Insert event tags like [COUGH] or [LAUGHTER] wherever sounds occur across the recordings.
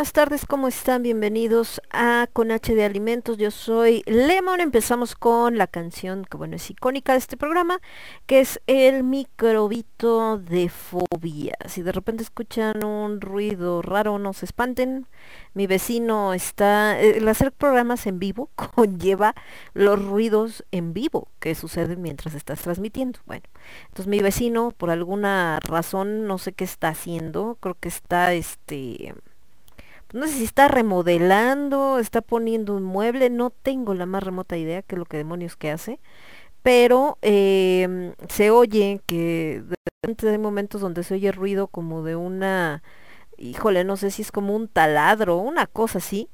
Buenas tardes, ¿cómo están? Bienvenidos a Con H de Alimentos. Yo soy Lemon. Empezamos con la canción que, bueno, es icónica de este programa, que es el microbito de fobia. Si de repente escuchan un ruido raro, no se espanten. Mi vecino está, eh, el hacer programas en vivo [LAUGHS] conlleva los ruidos en vivo que suceden mientras estás transmitiendo. Bueno, entonces mi vecino, por alguna razón, no sé qué está haciendo, creo que está, este, no sé si está remodelando, está poniendo un mueble, no tengo la más remota idea qué es lo que demonios que hace, pero em, se oye que de repente hay momentos donde se oye ruido como de una, híjole, no sé si es como un taladro, una cosa así,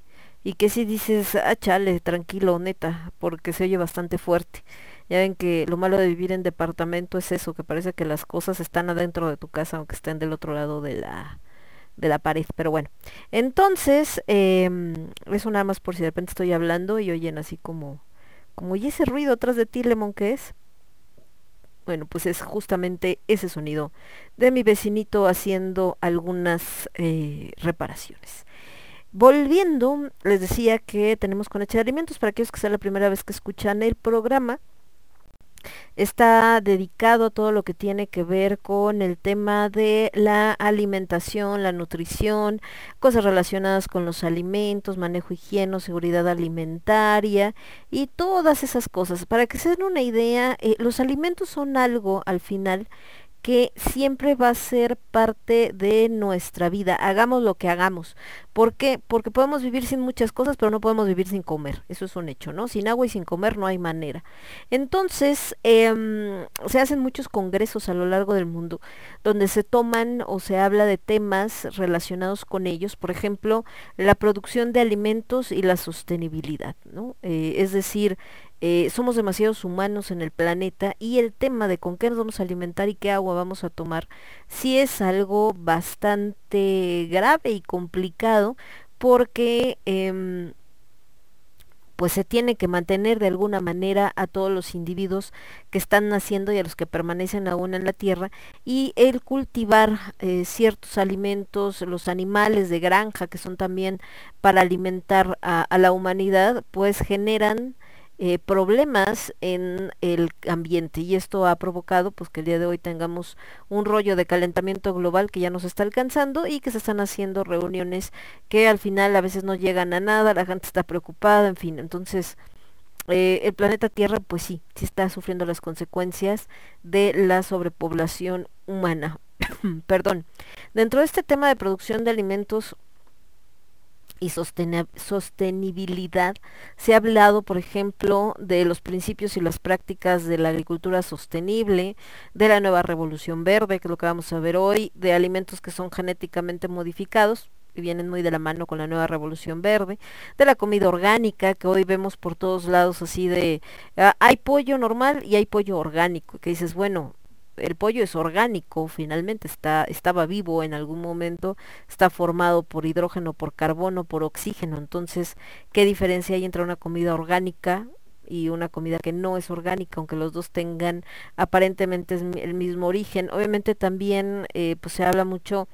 y que si dices, ah, chale, tranquilo, neta, porque se oye bastante fuerte. Ya ven que lo malo de vivir en departamento es eso, que parece que las cosas están adentro de tu casa aunque estén del otro lado de la de la pared, pero bueno. Entonces, em, eso nada más por si de repente estoy hablando y oyen así como, como, ¿y ese ruido atrás de ti, Lemon, qué es? Bueno, pues es justamente ese sonido de mi vecinito haciendo algunas eh, reparaciones. Volviendo, les decía que tenemos con H de alimentos para aquellos que sea la primera vez que escuchan el programa. Está dedicado a todo lo que tiene que ver con el tema de la alimentación, la nutrición, cosas relacionadas con los alimentos, manejo higieno, seguridad alimentaria y todas esas cosas. Para que se den una idea, eh, los alimentos son algo al final que siempre va a ser parte de nuestra vida, hagamos lo que hagamos. ¿Por qué? Porque podemos vivir sin muchas cosas, pero no podemos vivir sin comer. Eso es un hecho, ¿no? Sin agua y sin comer no hay manera. Entonces, em, se hacen muchos congresos a lo largo del mundo donde se toman o se habla de temas relacionados con ellos, por ejemplo, la producción de alimentos y la sostenibilidad, ¿no? Eh, es decir, eh, somos demasiados humanos en el planeta y el tema de con qué nos vamos a alimentar y qué agua vamos a tomar sí es algo bastante grave y complicado porque em, pues se tiene que mantener de alguna manera a todos los individuos que están naciendo y a los que permanecen aún en la tierra y el cultivar eh, ciertos alimentos, los animales de granja que son también para alimentar a, a la humanidad, pues generan eh, problemas en el ambiente y esto ha provocado pues que el día de hoy tengamos un rollo de calentamiento global que ya nos está alcanzando y que se están haciendo reuniones que al final a veces no llegan a nada, la gente está preocupada, en fin, entonces eh, el planeta Tierra pues sí, sí está sufriendo las consecuencias de la sobrepoblación humana. [COUGHS] Perdón. Dentro de este tema de producción de alimentos y sostenibilidad. Se ha hablado, por ejemplo, de los principios y las prácticas de la agricultura sostenible, de la nueva revolución verde, que es lo que vamos a ver hoy, de alimentos que son genéticamente modificados, que vienen muy de la mano con la nueva revolución verde, de la comida orgánica, que hoy vemos por todos lados así de, ah, hay pollo normal y hay pollo orgánico, que dices, bueno, el pollo es orgánico, finalmente está, estaba vivo en algún momento, está formado por hidrógeno, por carbono, por oxígeno. Entonces, ¿qué diferencia hay entre una comida orgánica y una comida que no es orgánica, aunque los dos tengan aparentemente el mismo origen? Obviamente también eh, pues se habla mucho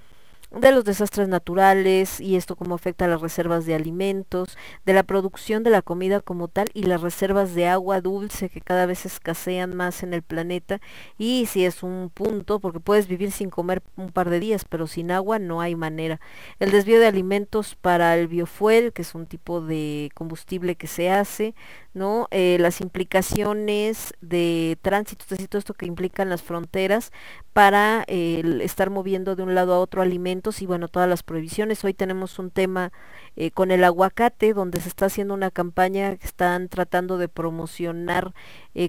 de los desastres naturales y esto cómo afecta a las reservas de alimentos, de la producción de la comida como tal y las reservas de agua dulce que cada vez escasean más en el planeta y si es un punto porque puedes vivir sin comer un par de días pero sin agua no hay manera. El desvío de alimentos para el biofuel que es un tipo de combustible que se hace, ¿no? Eh, las implicaciones de tránsito, todo esto que implican las fronteras para eh, estar moviendo de un lado a otro alimentos y bueno, todas las prohibiciones. Hoy tenemos un tema eh, con el aguacate, donde se está haciendo una campaña que están tratando de promocionar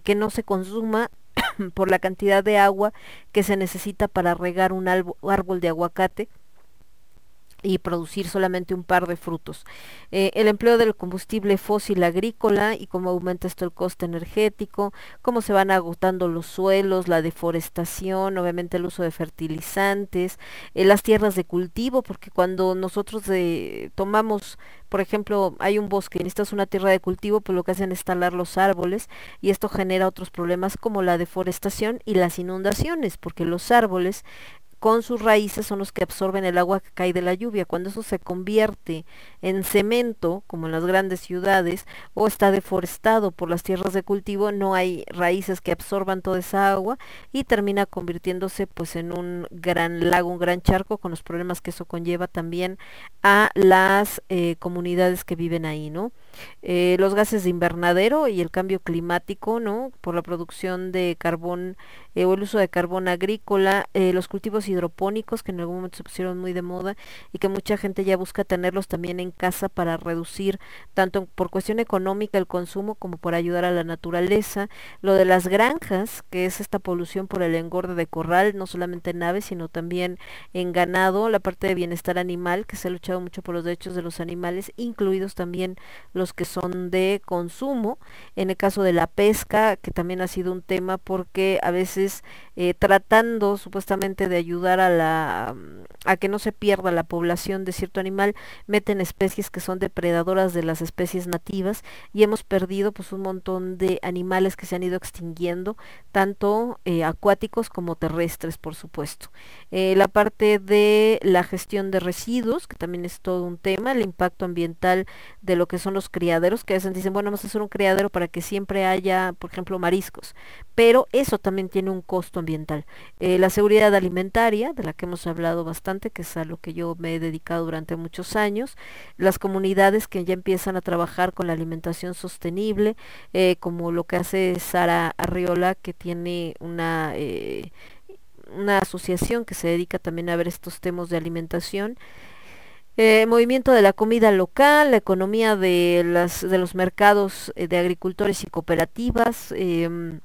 que no se consuma [COUGHS] por la cantidad de agua que se necesita para regar un árbol de aguacate y producir solamente un par de frutos. Eh, el empleo del combustible fósil agrícola y cómo aumenta esto el coste energético, cómo se van agotando los suelos, la deforestación, obviamente el uso de fertilizantes, eh, las tierras de cultivo, porque cuando nosotros eh, tomamos, por ejemplo, hay un bosque necesitas una tierra de cultivo, pues lo que hacen es talar los árboles y esto genera otros problemas como la deforestación y las inundaciones, porque los árboles con sus raíces son los que absorben el agua que cae de la lluvia. Cuando eso se convierte en cemento, como en las grandes ciudades, o está deforestado por las tierras de cultivo, no hay raíces que absorban toda esa agua y termina convirtiéndose pues en un gran lago, un gran charco, con los problemas que eso conlleva también a las eh, comunidades que viven ahí, ¿no? Eh, los gases de invernadero y el cambio climático, ¿no? Por la producción de carbón eh, o el uso de carbón agrícola, los cultivos hidropónicos que en algún momento se pusieron muy de moda y que mucha gente ya busca tenerlos también en casa para reducir tanto por cuestión económica el consumo como por ayudar a la naturaleza, lo de las granjas, que es esta polución por el engorde de corral, no solamente en aves, sino también en ganado, la parte de bienestar animal, que se ha luchado mucho por los derechos de los animales, incluidos también los que son de consumo. En el caso de la pesca, que también ha sido un tema porque a veces eh, tratando supuestamente de ayudar a la mm, a que no se pierda la población de cierto animal, meten especies que son depredadoras de las especies nativas y hemos perdido pues un montón de animales que se han ido extinguiendo, tanto eh, acuáticos como terrestres, por supuesto. Eh, la parte de la gestión de residuos, que también es todo un tema, el impacto ambiental de lo que son los criaderos, que a veces dicen, bueno, vamos a hacer un criadero para que siempre haya, por ejemplo, mariscos, pero eso también tiene un costo ambiental. Eh, la seguridad alimentaria, de la que hemos hablado bastante, que es a lo que yo me he dedicado durante muchos años, las comunidades que ya empiezan a trabajar con la alimentación sostenible, eh, como lo que hace Sara Arriola, que tiene una... Eh, una asociación que se dedica también a ver estos temas de alimentación. Movimiento de la comida local, la economía de, las, de los mercados de agricultores y cooperativas, em,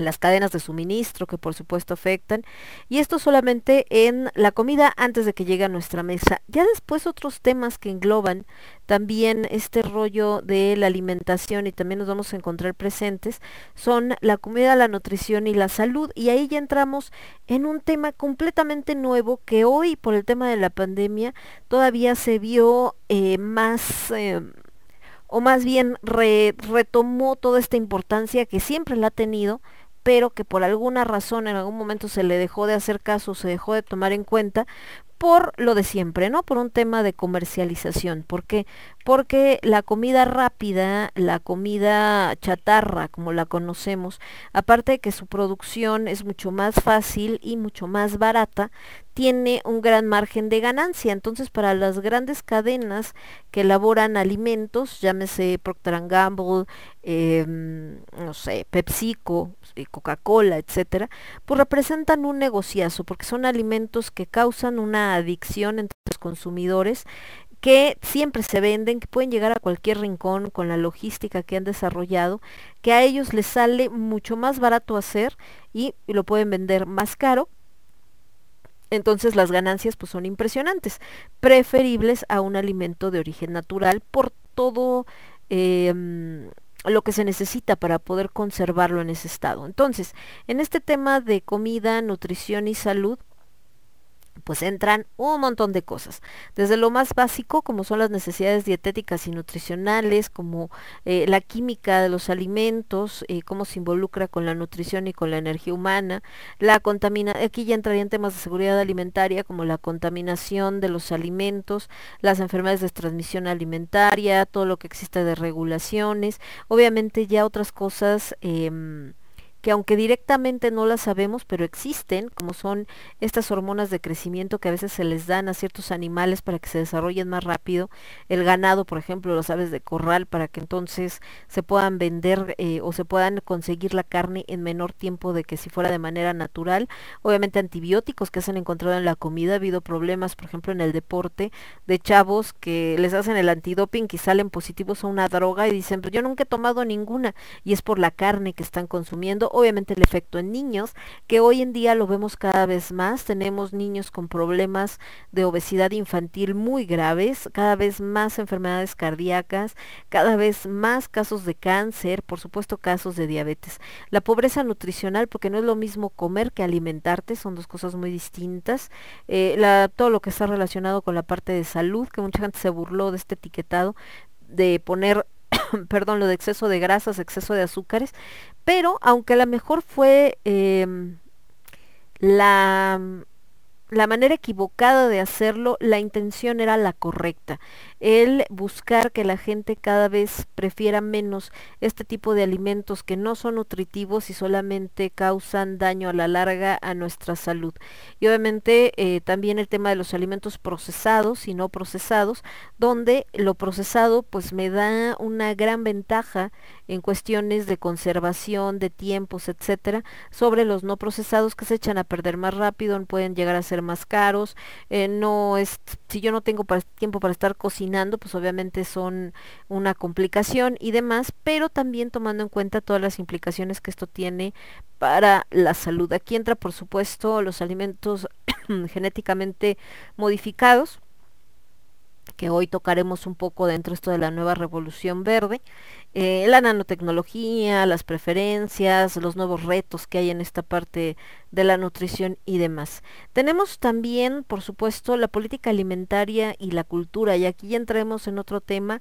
las cadenas de suministro que por supuesto afectan y esto solamente en la comida antes de que llegue a nuestra mesa. Ya después otros temas que engloban también este rollo de la alimentación y también nos vamos a encontrar presentes son la comida, la nutrición y la salud y ahí ya entramos en un tema completamente nuevo que hoy por el tema de la pandemia todavía se vio eh, más... Eh, o más bien re, retomó toda esta importancia que siempre la ha tenido, pero que por alguna razón en algún momento se le dejó de hacer caso, se dejó de tomar en cuenta por lo de siempre, ¿no? Por un tema de comercialización. ¿Por qué? Porque la comida rápida, la comida chatarra, como la conocemos, aparte de que su producción es mucho más fácil y mucho más barata, tiene un gran margen de ganancia. Entonces, para las grandes cadenas que elaboran alimentos, llámese Procter Gamble, eh, no sé, PepsiCo, eh, Coca-Cola, etcétera, pues representan un negociazo porque son alimentos que causan una adicción entre los consumidores que siempre se venden, que pueden llegar a cualquier rincón con la logística que han desarrollado, que a ellos les sale mucho más barato hacer y lo pueden vender más caro entonces las ganancias pues son impresionantes, preferibles a un alimento de origen natural por todo eh, lo que se necesita para poder conservarlo en ese estado. Entonces, en este tema de comida, nutrición y salud, pues entran un montón de cosas. Desde lo más básico, como son las necesidades dietéticas y nutricionales, como eh, la química de los alimentos, eh, cómo se involucra con la nutrición y con la energía humana, la contaminación, aquí ya entrarían temas de seguridad alimentaria, como la contaminación de los alimentos, las enfermedades de transmisión alimentaria, todo lo que existe de regulaciones, obviamente ya otras cosas. Eh, que aunque directamente no las sabemos, pero existen, como son estas hormonas de crecimiento que a veces se les dan a ciertos animales para que se desarrollen más rápido, el ganado, por ejemplo, las aves de corral, para que entonces se puedan vender eh, o se puedan conseguir la carne en menor tiempo de que si fuera de manera natural. Obviamente antibióticos que se han encontrado en la comida, ha habido problemas, por ejemplo, en el deporte, de chavos que les hacen el antidoping y salen positivos a una droga y dicen, pero yo nunca he tomado ninguna, y es por la carne que están consumiendo obviamente el efecto en niños, que hoy en día lo vemos cada vez más, tenemos niños con problemas de obesidad infantil muy graves, cada vez más enfermedades cardíacas, cada vez más casos de cáncer, por supuesto casos de diabetes. La pobreza nutricional, porque no es lo mismo comer que alimentarte, son dos cosas muy distintas. Eh, la, todo lo que está relacionado con la parte de salud, que mucha gente se burló de este etiquetado, de poner [COUGHS] perdón, lo de exceso de grasas, exceso de azúcares, pero aunque a lo mejor fue eh, la la manera equivocada de hacerlo, la intención era la correcta. El buscar que la gente cada vez prefiera menos este tipo de alimentos que no son nutritivos y solamente causan daño a la larga a nuestra salud. Y obviamente eh, también el tema de los alimentos procesados y no procesados, donde lo procesado pues me da una gran ventaja en cuestiones de conservación, de tiempos, etcétera, sobre los no procesados que se echan a perder más rápido, pueden llegar a ser más caros, eh, no es, si yo no tengo tiempo para estar cocinando, pues obviamente son una complicación y demás, pero también tomando en cuenta todas las implicaciones que esto tiene para la salud. Aquí entra, por supuesto, los alimentos [COUGHS] genéticamente modificados, que hoy tocaremos un poco dentro de esto de la nueva revolución verde, eh, la nanotecnología, las preferencias, los nuevos retos que hay en esta parte de la nutrición y demás. Tenemos también, por supuesto, la política alimentaria y la cultura, y aquí ya entremos en otro tema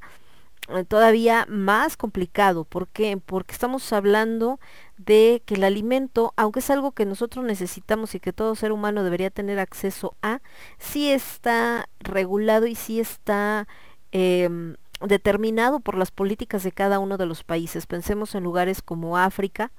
todavía más complicado. ¿Por qué? Porque estamos hablando de que el alimento, aunque es algo que nosotros necesitamos y que todo ser humano debería tener acceso a, sí está regulado y sí está em, determinado por las políticas de cada uno de los países. Pensemos en lugares como África,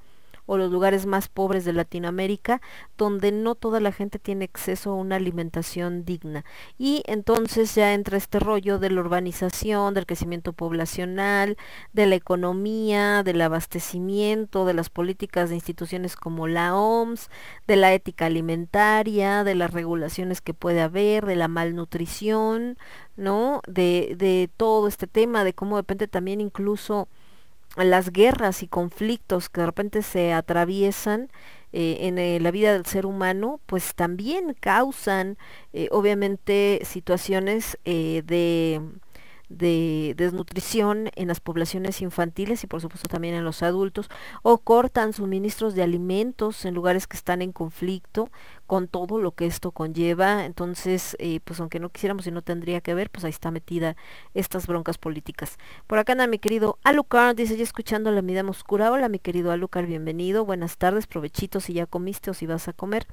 o los lugares más pobres de Latinoamérica, donde no toda la gente tiene acceso a una alimentación digna. Y entonces ya entra este rollo de la urbanización, del crecimiento poblacional, de la economía, del abastecimiento, de las políticas de instituciones como la OMS, de la ética alimentaria, de las regulaciones que puede haber, de la malnutrición, ¿no? De, de todo este tema, de cómo depende también incluso las guerras y conflictos que de repente se atraviesan eh, en eh, la vida del ser humano, pues también causan eh, obviamente situaciones de de desnutrición en las poblaciones infantiles y por supuesto también en los adultos, o cortan suministros de alimentos en lugares que están en conflicto con todo lo que esto conlleva. Entonces, eh, pues aunque no quisiéramos y no tendría que ver, pues ahí está metida estas broncas políticas. Por acá anda mi querido Alucard, dice ya escuchando la mirada oscura. Hola mi querido Alucard, bienvenido, buenas tardes, provechitos si ya comiste o si vas a comer.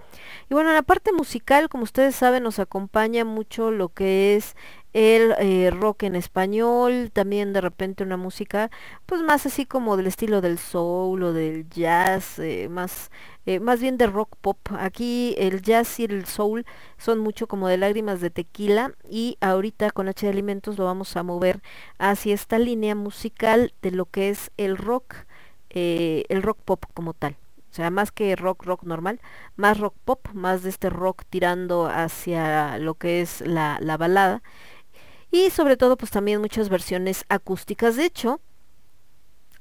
Y bueno, en la parte musical, como ustedes saben, nos acompaña mucho lo que es el eh, rock en español, también de repente una música pues más así como del estilo del soul o del jazz, eh, más, eh, más bien de rock pop. Aquí el jazz y el soul son mucho como de lágrimas de tequila y ahorita con H de Alimentos lo vamos a mover hacia esta línea musical de lo que es el rock, el rock pop como tal. O sea, más que rock, rock normal, más rock pop, más de este rock tirando hacia lo que es la, la balada y sobre todo pues también muchas versiones acústicas. De hecho,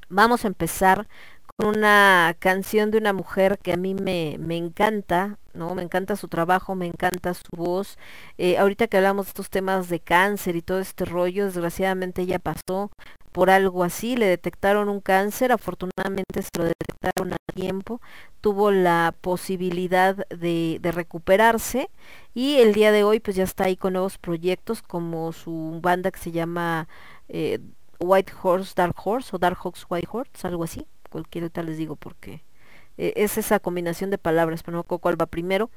vamos a empezar con una canción de una mujer que a mí me, me encanta, ¿no? Me encanta su trabajo, me encanta su voz. Eh, ahorita que hablamos de estos temas de cáncer y todo este rollo, desgraciadamente ella pasó por algo así, le detectaron un cáncer, afortunadamente se lo detectaron a tiempo, tuvo la posibilidad de, recuperarse y el día de hoy pues ya está ahí con nuevos proyectos como su banda que se llama eh, White Horse, Dark Horse o Dark Hawks White Horse, algo así. Cualquier tal les digo porque eh, es esa combinación de palabras, pero no cuál va primero.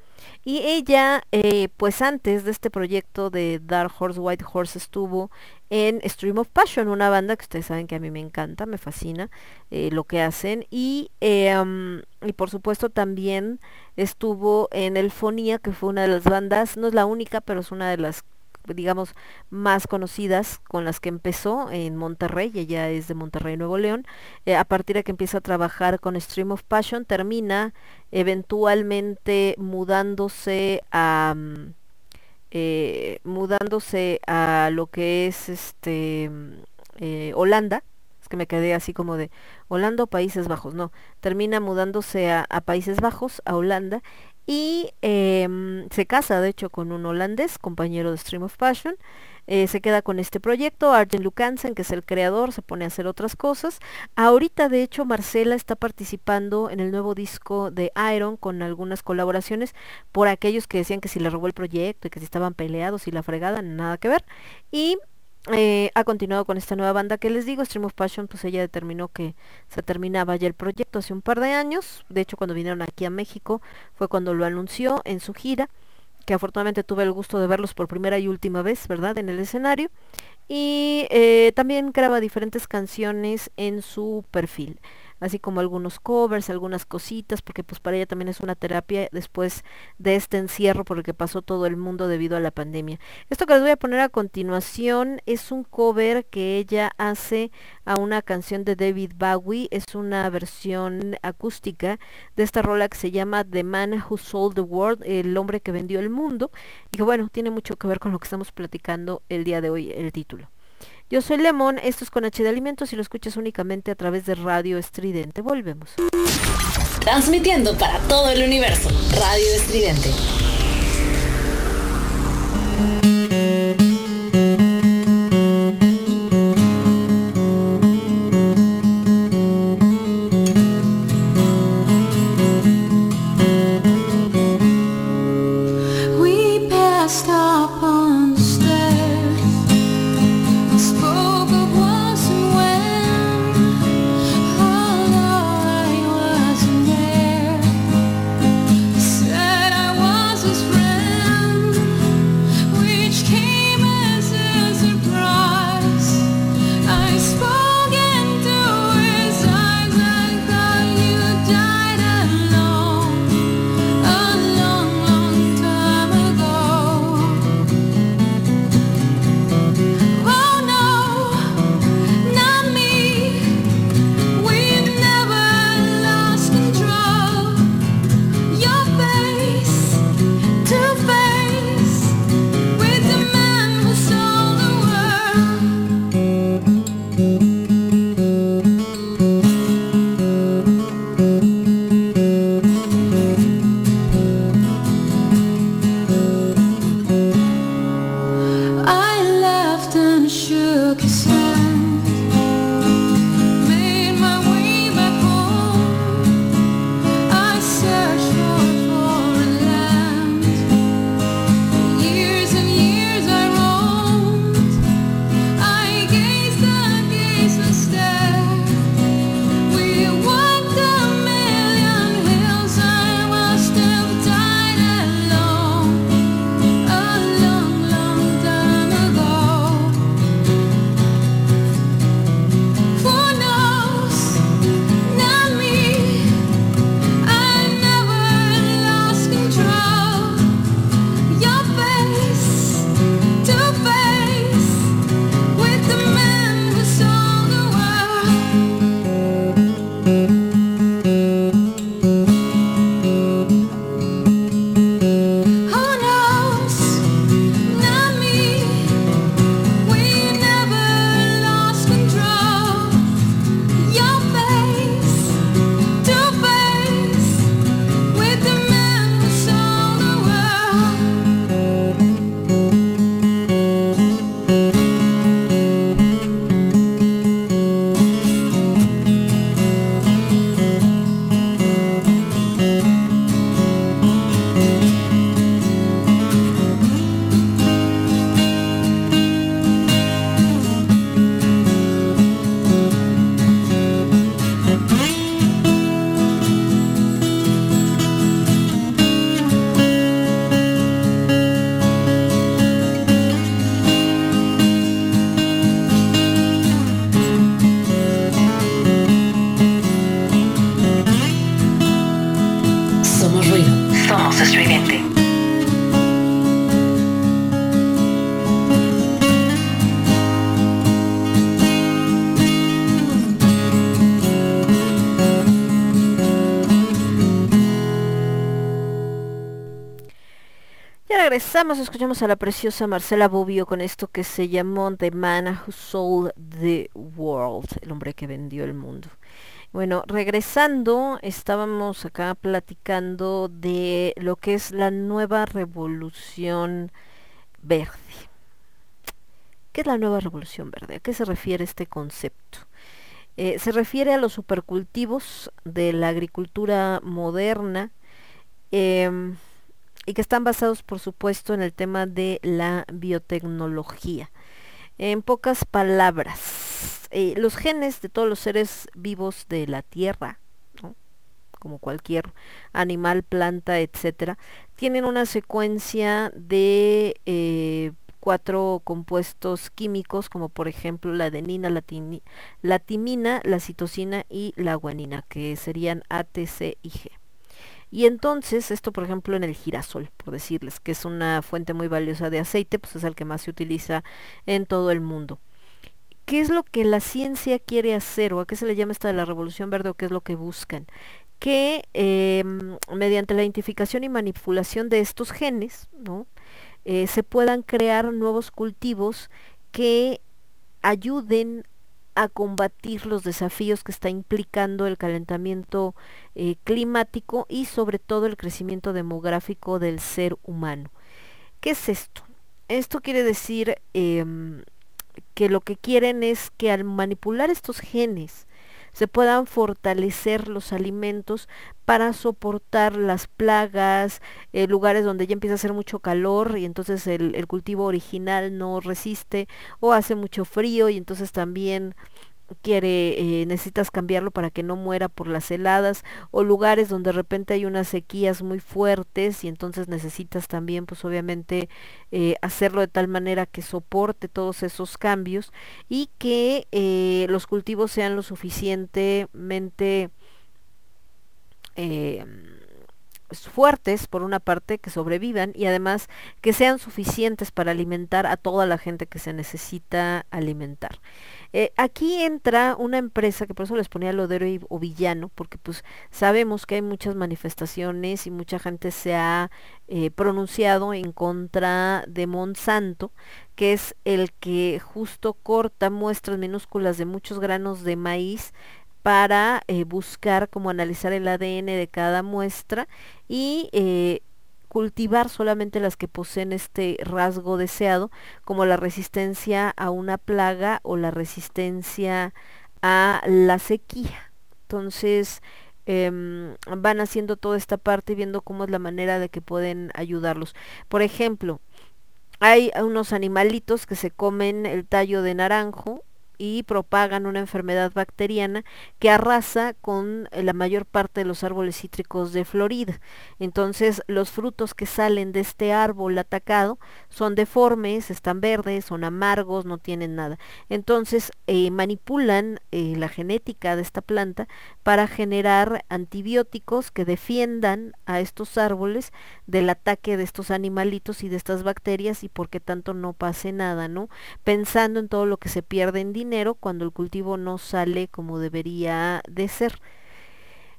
Y ella, eh, pues antes de este proyecto de Dark Horse, White Horse, estuvo en Stream of Passion, una banda que ustedes saben que a mí me encanta, me fascina lo que hacen. Y, y por supuesto también estuvo en Elfonía, que fue una de las bandas, no es la única, pero es una de las digamos más conocidas con las que empezó en Monterrey, ella es de Monterrey, Nuevo León, eh, a partir de que empieza a trabajar con Stream of Passion, termina eventualmente mudándose a mm, eh, mudándose a lo que es este mm, eh, Holanda, es que me quedé así como de Holanda o Países Bajos, no, termina mudándose a, Países Bajos, a Holanda, y em, se casa de hecho con un holandés, compañero de Stream of Passion, eh, se queda con este proyecto, Arjen Lucansen, que es el creador, se pone a hacer otras cosas. Ahorita, de hecho, Marcela está participando en el nuevo disco de Iron con algunas colaboraciones por aquellos que decían que si le robó el proyecto y que si estaban peleados y la fregada, nada que ver. Y eh, ha continuado con esta nueva banda que les digo, Stream of Passion, pues ella determinó que se terminaba ya el proyecto hace un par de años. De hecho, cuando vinieron aquí a México fue cuando lo anunció en su gira, que afortunadamente tuve el gusto de verlos por primera y última vez, ¿verdad? En el escenario. Y eh, también graba diferentes canciones en su perfil así como algunos covers, algunas cositas, porque pues para ella también es una terapia después de este encierro por el que pasó todo el mundo debido a la pandemia. Esto que les voy a poner a continuación es un cover que ella hace a una canción de David Bowie, es una versión acústica de esta rola que se llama The Man Who Sold the World, el hombre que vendió el mundo, y que bueno, tiene mucho que ver con lo que estamos platicando el día de hoy, el título. Yo soy Lemón, esto es con H de Alimentos y lo escuchas únicamente a través de Radio Estridente. Volvemos. Transmitiendo para todo el universo, Radio Estridente. Regresamos, escuchamos a la preciosa Marcela Bobbio con esto que se llamó The Man Who Sold the World, el hombre que vendió el mundo. Bueno, regresando, estábamos acá platicando de lo que es la nueva revolución verde. ¿Qué es la nueva revolución verde? ¿A qué se refiere este concepto? Eh, se refiere a los supercultivos de la agricultura moderna em, y que están basados, por supuesto, en el tema de la biotecnología. En pocas palabras, eh, los genes de todos los seres vivos de la Tierra, como cualquier animal, planta, etcétera, tienen una secuencia de eh, cuatro compuestos químicos, como por ejemplo la adenina, la, la timina, la citosina y la guanina, que serían A, T, C y G. Y entonces, esto por ejemplo en el girasol, por decirles, que es una fuente muy valiosa de aceite, pues es el que más se utiliza en todo el mundo. ¿Qué es lo que la ciencia quiere hacer o a qué se le llama esta de la revolución verde o qué es lo que buscan? Que em, mediante la identificación y manipulación de estos genes, ¿no? eh, se puedan crear nuevos cultivos que ayuden a combatir los desafíos que está implicando el calentamiento eh, climático y sobre todo el crecimiento demográfico del ser humano. ¿Qué es esto? Esto quiere decir em, que lo que quieren es que al manipular estos genes se puedan fortalecer los alimentos para soportar las plagas, eh, lugares donde ya empieza a hacer mucho calor y entonces el, el cultivo original no resiste o hace mucho frío y entonces también eh, necesitas cambiarlo para que no muera por las heladas o lugares donde de repente hay unas sequías muy fuertes y entonces necesitas también pues obviamente eh, hacerlo de tal manera que soporte todos esos cambios y que eh, los cultivos sean lo suficientemente eh, fuertes por una parte que sobrevivan y además que sean suficientes para alimentar a toda la gente que se necesita alimentar. Eh, aquí entra una empresa que por eso les ponía Lodero y, o Villano, porque pues sabemos que hay muchas manifestaciones y mucha gente se ha eh, pronunciado en contra de Monsanto, que es el que justo corta muestras minúsculas de muchos granos de maíz para eh, buscar como analizar el ADN de cada muestra y eh, cultivar solamente las que poseen este rasgo deseado, como la resistencia a una plaga o la resistencia a la sequía. Entonces, em, van haciendo toda esta parte y viendo cómo es la manera de que pueden ayudarlos. Por ejemplo, hay unos animalitos que se comen el tallo de naranjo y propagan una enfermedad bacteriana que arrasa con eh, la mayor parte de los árboles cítricos de Florida. Entonces los frutos que salen de este árbol atacado son deformes, están verdes, son amargos, no tienen nada. Entonces eh, manipulan eh, la genética de esta planta para generar antibióticos que defiendan a estos árboles del ataque de estos animalitos y de estas bacterias y porque tanto no pase nada, ¿no? Pensando en todo lo que se pierde en dinero cuando el cultivo no sale como debería de ser.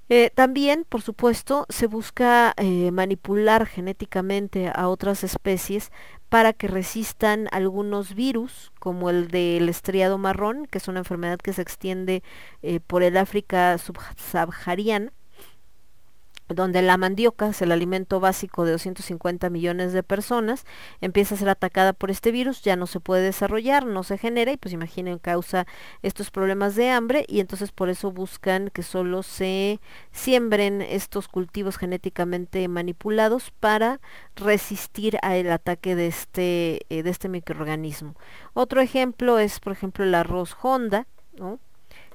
Eh, también, por supuesto, se busca eh, manipular genéticamente a otras especies para que resistan algunos virus, como el del estriado marrón, que es una enfermedad que se extiende eh, por el África subsahariana donde la mandioca es el alimento básico de 250 millones de personas, empieza a ser atacada por este virus, ya no se puede desarrollar, no se genera y pues imaginen causa estos problemas de hambre y entonces por eso buscan que solo se siembren estos cultivos genéticamente manipulados para resistir al ataque de este, eh, de este microorganismo. Otro ejemplo es por ejemplo el arroz Honda, ¿no?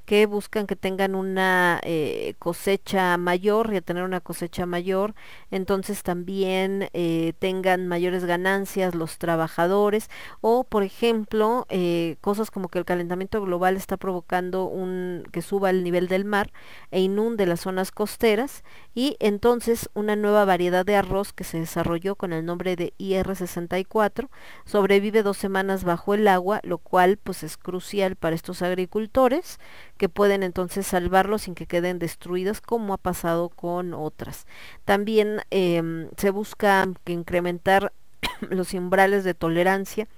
Que buscan que tengan una eh, cosecha mayor y a tener una cosecha mayor, entonces también eh, tengan mayores ganancias los trabajadores o, por ejemplo, eh, cosas como que el calentamiento global está provocando un que suba el nivel del mar e inunde las zonas costeras y entonces una nueva variedad de arroz que se desarrolló con el nombre de IR64 sobrevive dos semanas bajo el agua, lo cual pues es crucial para estos agricultores que pueden entonces salvarlos sin que queden destruidas como ha pasado con otras. También eh, se busca incrementar [CLEARS THROAT] los umbrales de tolerancia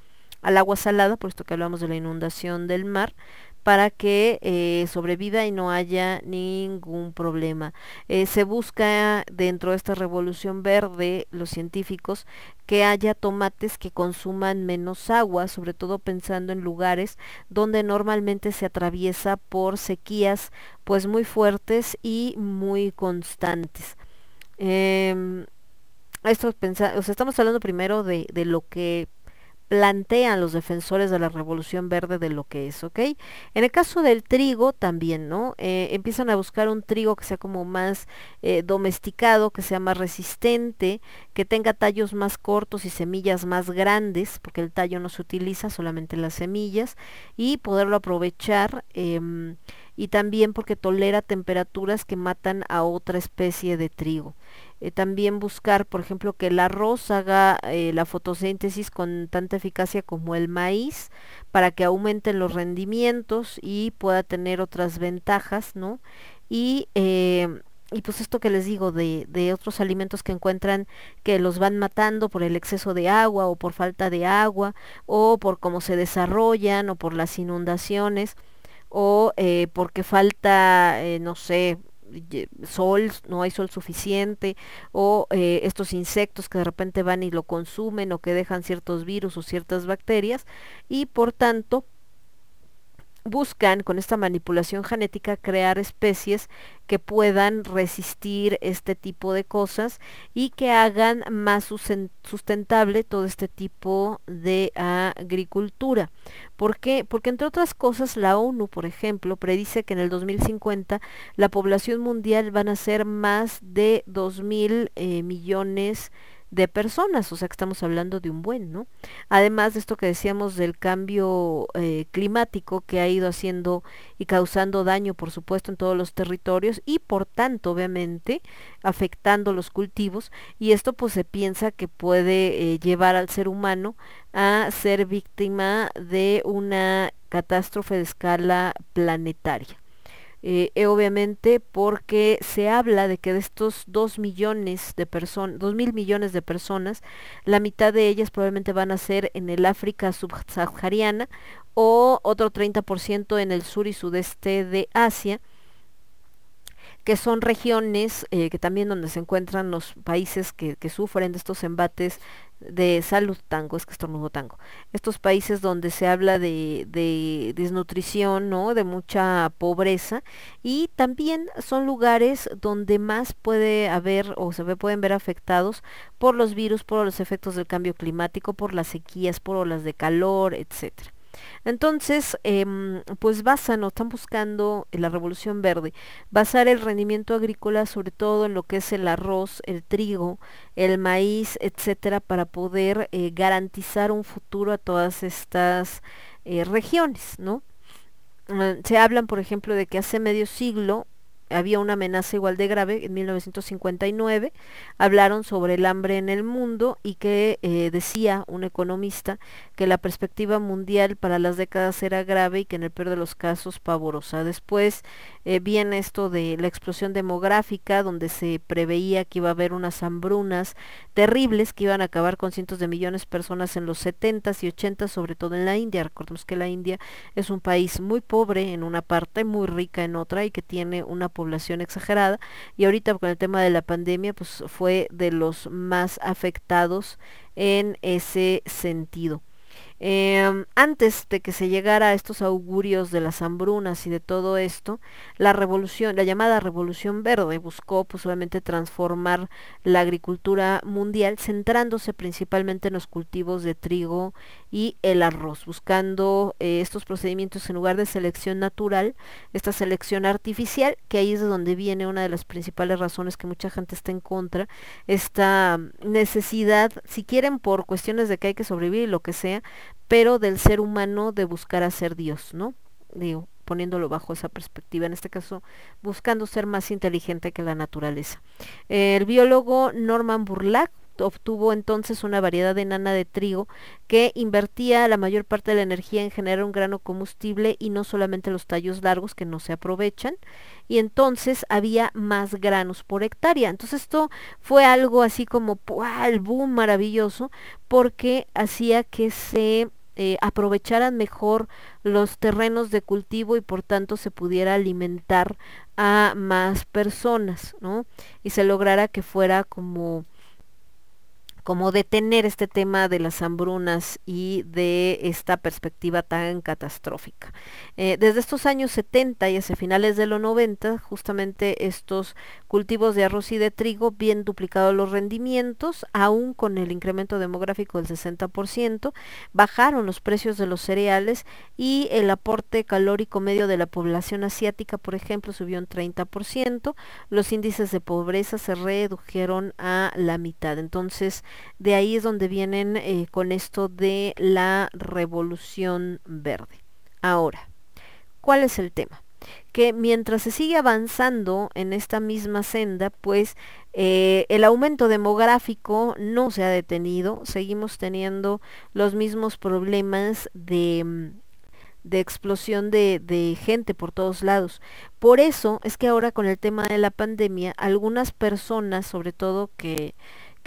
al agua salada, por esto que hablamos de la inundación del mar, para que eh, sobreviva y no haya ningún problema. Eh, se busca dentro de esta revolución verde, los científicos, que haya tomates que consuman menos agua, sobre todo pensando en lugares donde normalmente se atraviesa por sequías pues muy fuertes y muy constantes. Em, pensa, o sea, estamos hablando primero de, de lo que plantean los defensores de la revolución verde de lo que es, ¿ok? En el caso del trigo también, ¿no? Eh, empiezan a buscar un trigo que sea como más eh, domesticado, que sea más resistente, que tenga tallos más cortos y semillas más grandes, porque el tallo no se utiliza, solamente las semillas, y poderlo aprovechar. Em, y también porque tolera temperaturas que matan a otra especie de trigo. Eh, también buscar, por ejemplo, que el arroz haga eh, la fotosíntesis con tanta eficacia como el maíz para que aumenten los rendimientos y pueda tener otras ventajas, ¿no? Y, eh, y pues esto que les digo de, de otros alimentos que encuentran que los van matando por el exceso de agua o por falta de agua o por cómo se desarrollan o por las inundaciones o eh, porque falta, no sé, sol, no hay sol suficiente, o eh, estos insectos que de repente van y lo consumen o que dejan ciertos virus o ciertas bacterias y por tanto buscan con esta manipulación genética crear especies que puedan resistir este tipo de cosas y que hagan más sustentable todo este tipo de agricultura. ¿Por qué? Porque entre otras cosas la ONU, por ejemplo, predice que en el 2050 la población mundial van a ser más de 2 mil eh, millones de personas, o sea que estamos hablando de un buen, ¿no? Además de esto que decíamos del cambio eh, climático que ha ido haciendo y causando daño, por supuesto, en todos los territorios y por tanto, obviamente, afectando los cultivos y esto pues se piensa que puede eh, llevar al ser humano a ser víctima de una catástrofe de escala planetaria. Eh, eh, obviamente porque se habla de que de estos dos millones de personas, dos mil millones de personas, la mitad de ellas probablemente van a ser en el África subsahariana o otro 30% en el sur y sudeste de Asia que son regiones eh, que también donde se encuentran los países que, sufren de estos embates de salud tango, es que estornudo tango, estos países donde se habla de, de desnutrición, ¿no? de mucha pobreza y también son lugares donde más puede haber o se pueden ver afectados por los virus, por los efectos del cambio climático, por las sequías, por olas de calor, etcétera. Entonces, eh, pues basan o están buscando la revolución verde, basar el rendimiento agrícola sobre todo en lo que es el arroz, el trigo, el maíz, etcétera, para poder eh, garantizar un futuro a todas estas eh, regiones, ¿no? Uh, se hablan, por ejemplo, de que hace medio siglo había una amenaza igual de grave en 1959, hablaron sobre el hambre en el mundo y que eh, decía un economista que la perspectiva mundial para las décadas era grave y que en el peor de los casos pavorosa. Después eh, viene esto de la explosión demográfica donde se preveía que iba a haber unas hambrunas terribles que iban a acabar con cientos de millones de personas en los 70s y 80s, sobre todo en la India. Recordemos que la India es un país muy pobre en una parte, muy rica en otra y que tiene una población exagerada y ahorita con el tema de la pandemia pues fue de los más afectados en ese sentido. Eh, antes de que se llegara a estos augurios de las hambrunas y de todo esto, la revolución, la llamada revolución verde, buscó pues obviamente transformar la agricultura mundial, centrándose principalmente en los cultivos de trigo y el arroz, buscando eh, estos procedimientos en lugar de selección natural, esta selección artificial, que ahí es de donde viene una de las principales razones que mucha gente está en contra, esta necesidad, si quieren por cuestiones de que hay que sobrevivir y lo que sea, pero del ser humano de buscar a ser Dios, ¿no? Digo, poniéndolo bajo esa perspectiva, en este caso buscando ser más inteligente que la naturaleza. El biólogo Norman Burlack obtuvo entonces una variedad enana de trigo que invertía la mayor parte de la energía en generar un grano combustible y no solamente los tallos largos que no se aprovechan y entonces había más granos por hectárea. Entonces esto fue algo así como el boom maravilloso porque hacía que se eh, aprovecharan mejor los terrenos de cultivo y por tanto se pudiera alimentar a más personas, ¿no? Y se lograra que fuera como como detener este tema de las hambrunas y de esta perspectiva tan catastrófica. Eh, desde estos años 70 y hacia finales de los 90, justamente estos cultivos de arroz y de trigo bien duplicados los rendimientos, aún con el incremento demográfico del 60%, bajaron los precios de los cereales y el aporte calórico medio de la población asiática, por ejemplo, subió un 30%, los índices de pobreza se redujeron a la mitad. Entonces, de ahí es donde vienen eh, con esto de la revolución verde. Ahora, ¿cuál es el tema? Que mientras se sigue avanzando en esta misma senda, pues eh, el aumento demográfico no se ha detenido, seguimos teniendo los mismos problemas de mm, de explosión de, de, gente por todos lados. Por eso es que ahora con el tema de la pandemia, algunas personas, sobre todo que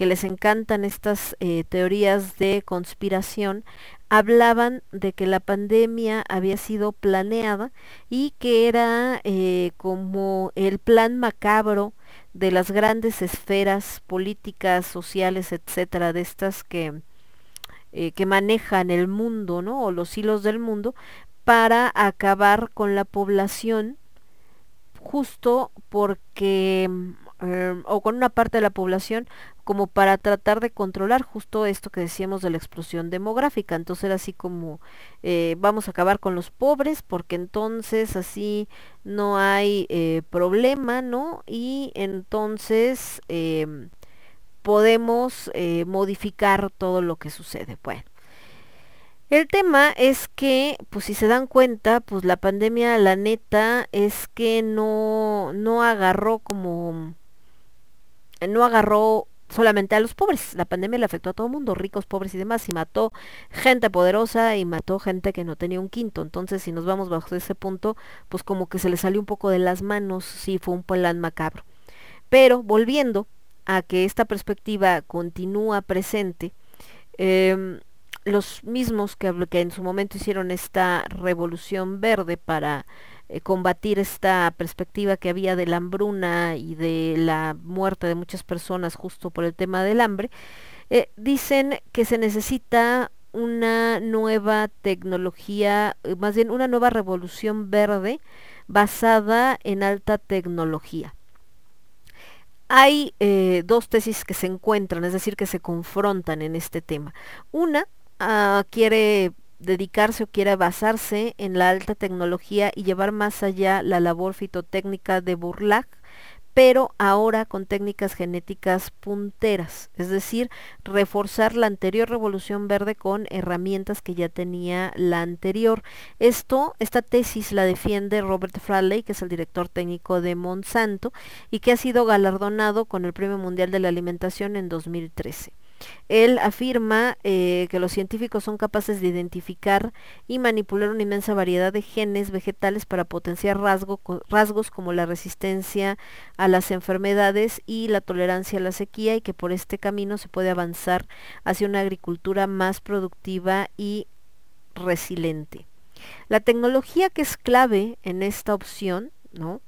que les encantan estas eh, teorías de conspiración, hablaban de que la pandemia había sido planeada y que era eh, como el plan macabro de las grandes esferas políticas, sociales, etcétera, de estas que, eh, que manejan el mundo, ¿no? O los hilos del mundo, para acabar con la población justo porque Em, o con una parte de la población como para tratar de controlar justo esto que decíamos de la explosión demográfica. Entonces era así como eh, vamos a acabar con los pobres porque entonces así no hay eh, problema, ¿no? Y entonces em, podemos eh, modificar todo lo que sucede. Bueno. El tema es que, pues si se dan cuenta, pues la pandemia, la neta, es que no, no agarró como no agarró solamente a los pobres. La pandemia le afectó a todo el mundo, ricos, pobres y demás, y mató gente poderosa y mató gente que no tenía un quinto. Entonces, si nos vamos bajo ese punto, pues como que se le salió un poco de las manos, sí fue un plan macabro. Pero volviendo a que esta perspectiva continúa presente, eh, los mismos que, que en su momento hicieron esta revolución verde para eh, combatir esta perspectiva que había de la hambruna y de la muerte de muchas personas justo por el tema del hambre, eh, dicen que se necesita una nueva tecnología, eh, más bien una nueva revolución verde basada en alta tecnología. Hay dos tesis que se encuentran, es decir, que se confrontan en este tema. Una ah, quiere dedicarse o quiere basarse en la alta tecnología y llevar más allá la labor fitotécnica de Burlac, pero ahora con técnicas genéticas punteras, es decir, reforzar la anterior revolución verde con herramientas que ya tenía la anterior. Esto, esta tesis la defiende Robert Fraley, que es el director técnico de Monsanto y que ha sido galardonado con el Premio Mundial de la Alimentación en 2013. Él afirma eh, que los científicos son capaces de identificar y manipular una inmensa variedad de genes vegetales para potenciar rasgos como la resistencia a las enfermedades y la tolerancia a la sequía y que por este camino se puede avanzar hacia una agricultura más productiva y resiliente. La tecnología que es clave en esta opción, ¿no?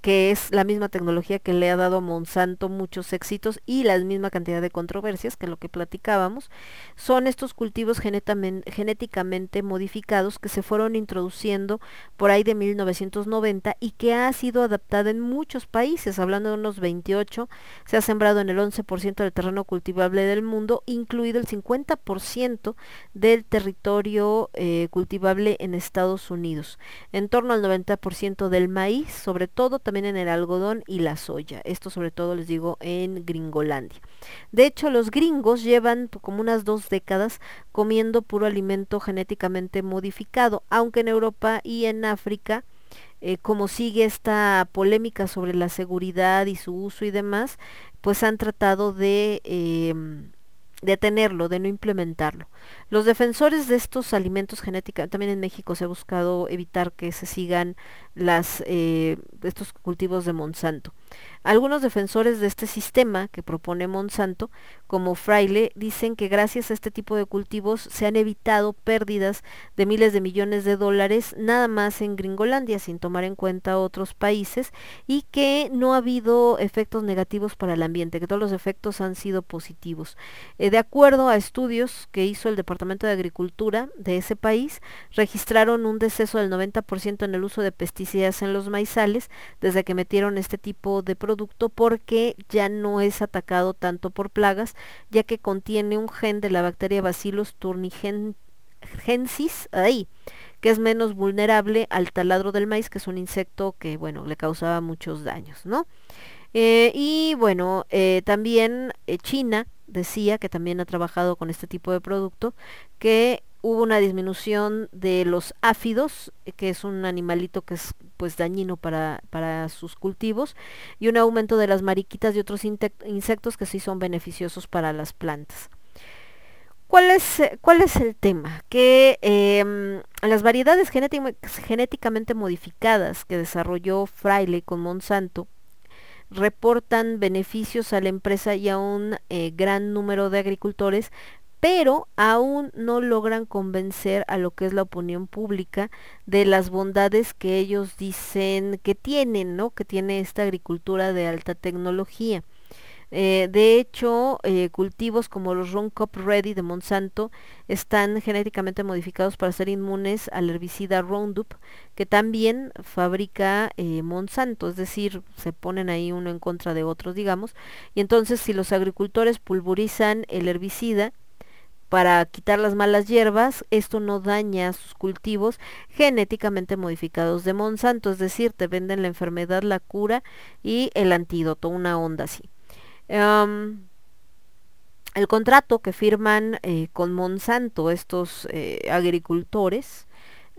Que es la misma tecnología que le ha dado a Monsanto muchos éxitos y la misma cantidad de controversias que lo que platicábamos, son estos cultivos genéticamente modificados que se fueron introduciendo por ahí de 1990 y que ha sido adaptada en muchos países, hablando de unos 28, se ha sembrado en el 11% del terreno cultivable del mundo, incluido el 50% del territorio eh, cultivable en Estados Unidos, en torno al 90% del maíz, sobre todo también en el algodón y la soya. Esto sobre todo les digo en Gringolandia. De hecho, los gringos llevan como unas dos décadas comiendo puro alimento genéticamente modificado, aunque en Europa y en África eh, como sigue esta polémica sobre la seguridad y su uso y demás, pues han tratado de em, detenerlo, de no implementarlo. Los defensores de estos alimentos genéticos, también en México se ha buscado evitar que se sigan las, eh, estos cultivos de Monsanto. Algunos defensores de este sistema que propone Monsanto, como Fraile, dicen que gracias a este tipo de cultivos se han evitado pérdidas de miles de millones de dólares nada más en Gringolandia, sin tomar en cuenta otros países, y que no ha habido efectos negativos para el ambiente, que todos los efectos han sido positivos. Eh, de acuerdo a estudios que hizo el Departamento de Agricultura de ese país, registraron un deceso del 90% en el uso de pesticidas en los maizales desde que metieron este tipo de producto porque ya no es atacado tanto por plagas, ya que contiene un gen de la bacteria Bacillus turnigensis ahí, que es menos vulnerable al taladro del maíz, que es un insecto que, bueno, le causaba muchos daños, ¿no? Eh, y bueno, eh, también eh, China decía que también ha trabajado con este tipo de producto, que hubo una disminución de los áfidos, que es un animalito que es pues dañino para, para sus cultivos, y un aumento de las mariquitas y otros insectos que sí son beneficiosos para las plantas. ¿Cuál es, cuál es el tema? Que eh, las variedades genéticamente modificadas que desarrolló Fraile con Monsanto reportan beneficios a la empresa y a un eh, gran número de agricultores, pero aún no logran convencer a lo que es la opinión pública de las bondades que ellos dicen que tienen, ¿no? Que tiene esta agricultura de alta tecnología. Eh, de hecho, eh, cultivos como los Roundup Ready de Monsanto están genéticamente modificados para ser inmunes al herbicida Roundup, que también fabrica eh, Monsanto, es decir, se ponen ahí uno en contra de otros, digamos, y entonces si los agricultores pulverizan el herbicida, para quitar las malas hierbas, esto no daña sus cultivos genéticamente modificados de Monsanto, es decir, te venden la enfermedad, la cura y el antídoto, una onda así. Um, el contrato que firman eh, con Monsanto estos eh, agricultores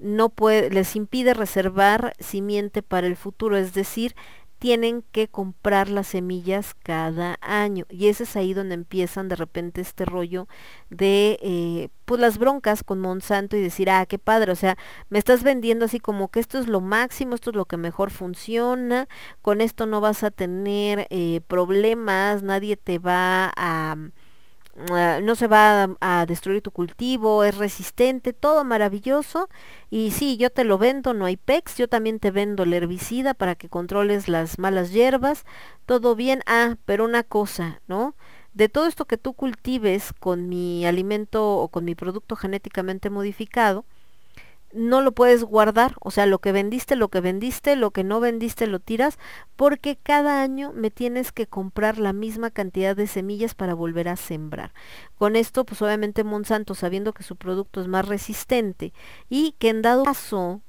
no les impide reservar simiente para el futuro, es decir, tienen que comprar las semillas cada año. Y ese es ahí donde empiezan de repente este rollo de eh, pues las broncas con Monsanto y decir, ah, qué padre, o sea, me estás vendiendo así como que esto es lo máximo, esto es lo que mejor funciona, con esto no vas a tener eh, problemas, nadie te va a Ah, no se va a, destruir tu cultivo, es resistente, todo maravilloso. Y sí, yo te lo vendo, no hay PEX, yo también te vendo el herbicida para que controles las malas hierbas, todo bien. Ah, pero una cosa, ¿no? De todo esto que tú cultives con mi alimento o con mi producto genéticamente modificado, no lo puedes guardar, o sea, lo que vendiste, lo que vendiste, lo que no vendiste lo tiras, porque cada año me tienes que comprar la misma cantidad de semillas para volver a sembrar. Con esto, pues obviamente Monsanto, sabiendo que su producto es más resistente y que en dado caso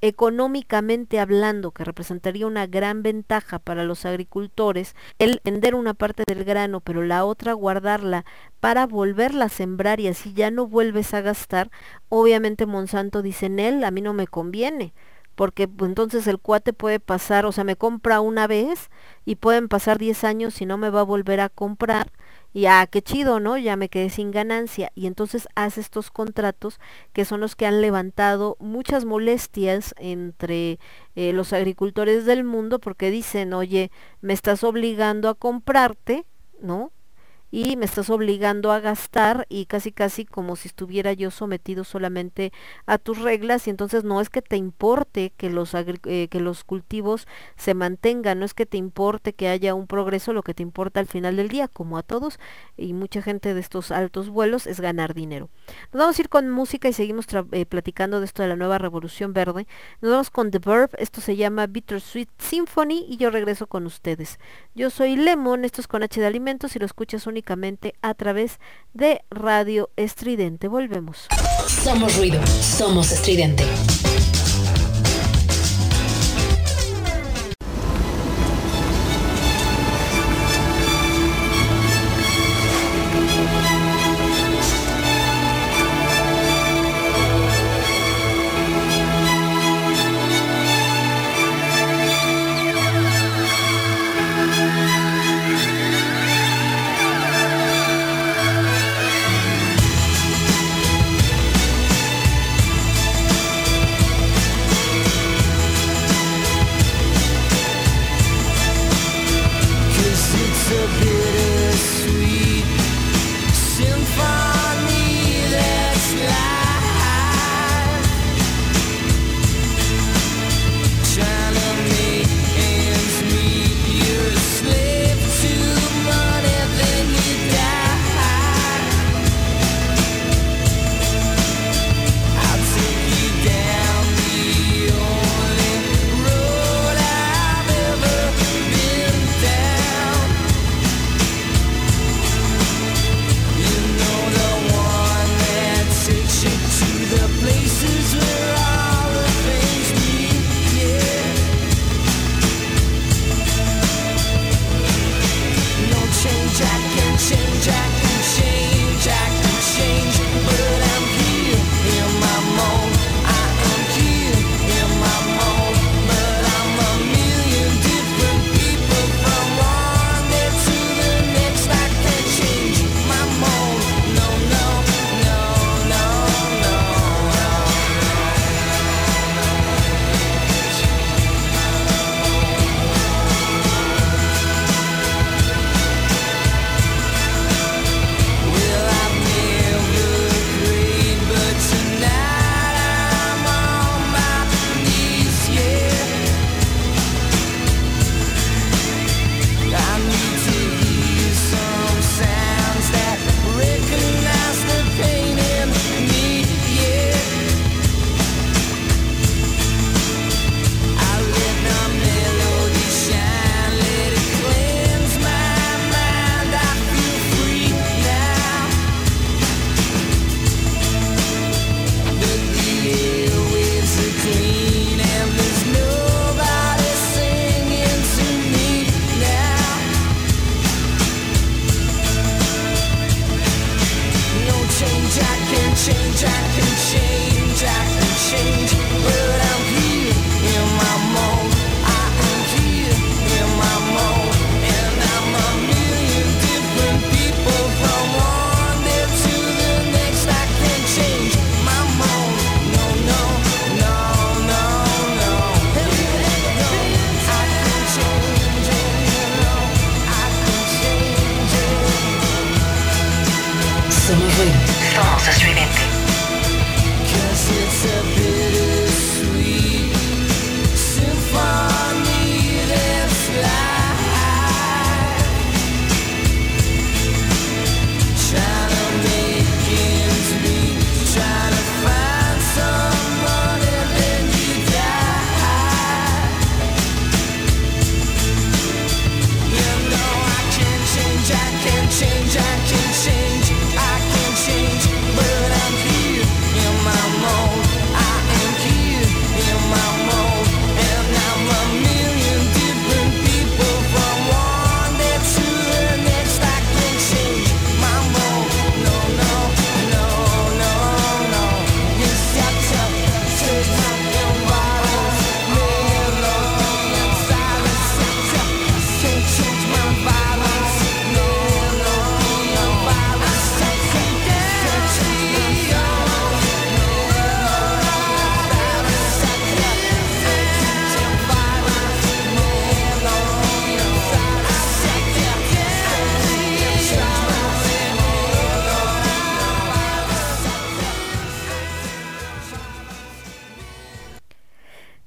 económicamente hablando, que representaría una gran ventaja para los agricultores, el vender una parte del grano, pero la otra guardarla para volverla a sembrar y así ya no vuelves a gastar, obviamente Monsanto dice en él, a mí no me conviene, porque pues, entonces el cuate puede pasar, o sea, me compra una vez y pueden pasar 10 años y no me va a volver a comprar y ah, qué chido, ¿no? Ya me quedé sin ganancia. Y entonces hace estos contratos que son los que han levantado muchas molestias entre eh, los agricultores del mundo porque dicen, oye, me estás obligando a comprarte, ¿no? Y me estás obligando a gastar y casi casi como si estuviera yo sometido solamente a tus reglas y entonces no es que te importe que los eh, que los cultivos se mantengan, no es que te importe que haya un progreso, lo que te importa al final del día, como a todos y mucha gente de estos altos vuelos es ganar dinero. Nos vamos a ir con música y seguimos eh, platicando de esto de la nueva revolución verde. Nos vamos con The Verb, esto se llama Bittersweet Symphony y yo regreso con ustedes. Yo soy Lemon, esto es con H de Alimentos y lo escuchas un a través de Radio Estridente. Volvemos. Somos ruido, somos estridente.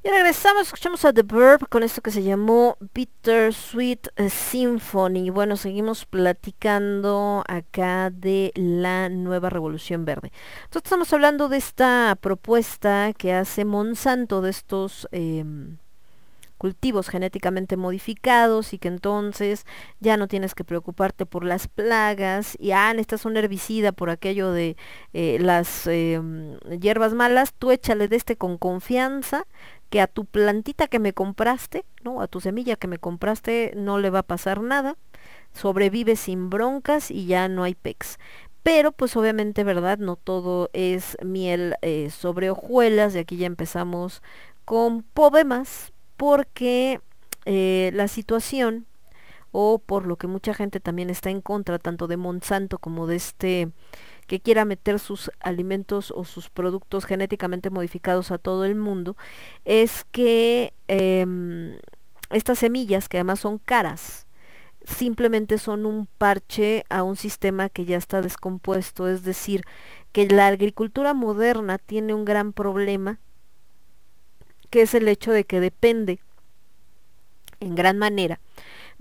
Y regresamos, escuchamos a The Verb con esto que se llamó Bitter Sweet Symphony. Bueno, seguimos platicando acá de la nueva revolución verde. Entonces estamos hablando de esta propuesta que hace Monsanto de estos eh, cultivos genéticamente modificados y que entonces ya no tienes que preocuparte por las plagas y ah, necesitas un herbicida por aquello de eh, las eh, hierbas malas, tú échale de este con confianza que a tu plantita que me compraste, ¿no? A tu semilla que me compraste no le va a pasar nada, sobrevive sin broncas y ya no hay pex. Pero pues obviamente, ¿verdad? No todo es miel eh, sobre hojuelas, y aquí ya empezamos con problemas, porque eh, la situación o por lo que mucha gente también está en contra tanto de Monsanto como de este que quiera meter sus alimentos o sus productos genéticamente modificados a todo el mundo, es que eh, estas semillas, que además son caras, simplemente son un parche a un sistema que ya está descompuesto, es decir, que la agricultura moderna tiene un gran problema que es el hecho de que depende en gran manera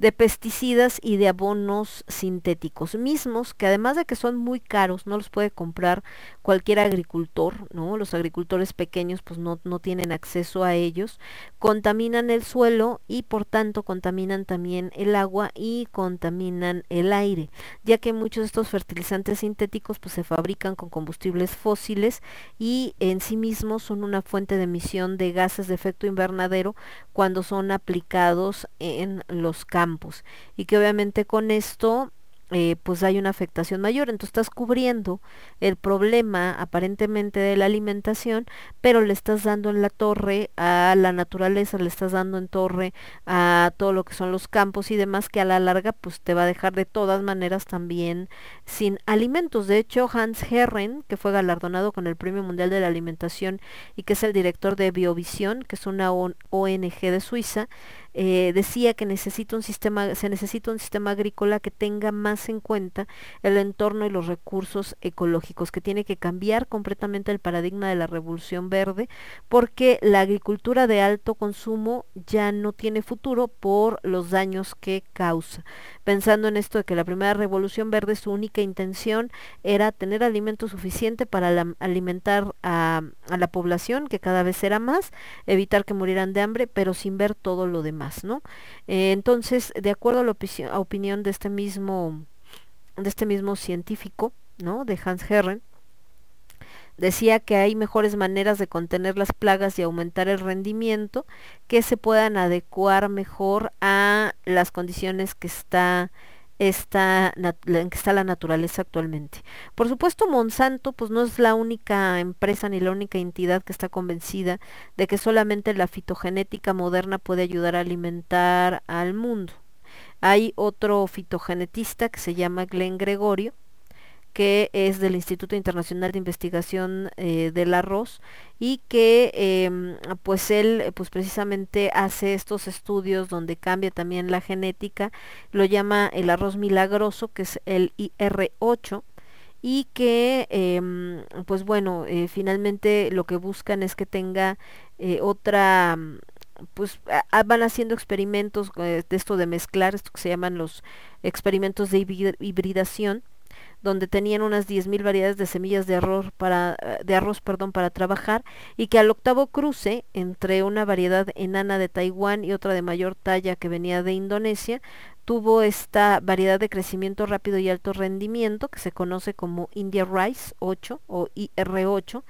de pesticidas y de abonos sintéticos mismos que además de que son muy caros no los puede comprar cualquier agricultor no los agricultores pequeños pues no, no tienen acceso a ellos contaminan el suelo y por tanto contaminan también el agua y contaminan el aire ya que muchos de estos fertilizantes sintéticos pues se fabrican con combustibles fósiles y en sí mismos son una fuente de emisión de gases de efecto invernadero cuando son aplicados en los campos y que obviamente con esto eh, pues hay una afectación mayor. Entonces estás cubriendo el problema aparentemente de la alimentación, pero le estás dando en la torre a la naturaleza, le estás dando en torre a todo lo que son los campos y demás, que a la larga pues te va a dejar de todas maneras también sin alimentos. De hecho, Hans Herren, que fue galardonado con el Premio Mundial de la Alimentación y que es el director de Biovisión, que es una ONG de Suiza, eh, decía que se necesita un sistema agrícola que tenga más en cuenta el entorno y los recursos ecológicos, que tiene que cambiar completamente el paradigma de la revolución verde, porque la agricultura de alto consumo ya no tiene futuro por los daños que causa. Pensando en esto de que la primera revolución verde su única intención era tener alimento suficiente para alimentar a, a la población, que cada vez era más, evitar que murieran de hambre, pero sin ver todo lo demás. ¿No? Eh, entonces, de acuerdo a la opinión de este mismo, de este mismo científico, ¿no? De Hans Herren, decía que hay mejores maneras de contener las plagas y aumentar el rendimiento que se puedan adecuar mejor a las condiciones que está está, en que está la naturaleza actualmente. Por supuesto, Monsanto pues no es la única empresa ni la única entidad que está convencida de que solamente la fitogenética moderna puede ayudar a alimentar al mundo. Hay otro fitogenetista que se llama Glenn Gregorio, que es del Instituto Internacional de Investigación eh, del Arroz y que em, pues él pues precisamente hace estos estudios donde cambia también la genética, lo llama el arroz milagroso que es el IR8 y que em, pues bueno eh, finalmente lo que buscan es que tenga eh, otra pues van haciendo experimentos de esto de mezclar, esto que se llaman los experimentos de hibridación, donde tenían unas 10.000 variedades de semillas de arroz, para, eh, de arroz perdón, para trabajar y que al octavo cruce entre una variedad enana de Taiwán y otra de mayor talla que venía de Indonesia, tuvo esta variedad de crecimiento rápido y alto rendimiento que se conoce como India Rice 8 o IR8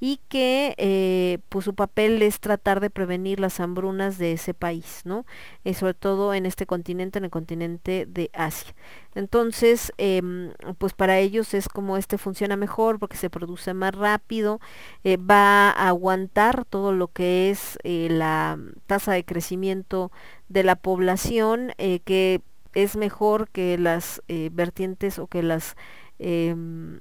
y que eh, pues su papel es tratar de prevenir las hambrunas de ese país, ¿no? Eh, sobre todo en este continente, en el continente de Asia. Entonces, em, pues para ellos es como este funciona mejor porque se produce más rápido, eh, va a aguantar todo lo que es la tasa de crecimiento de la población eh, que es mejor que las eh, vertientes o que las em,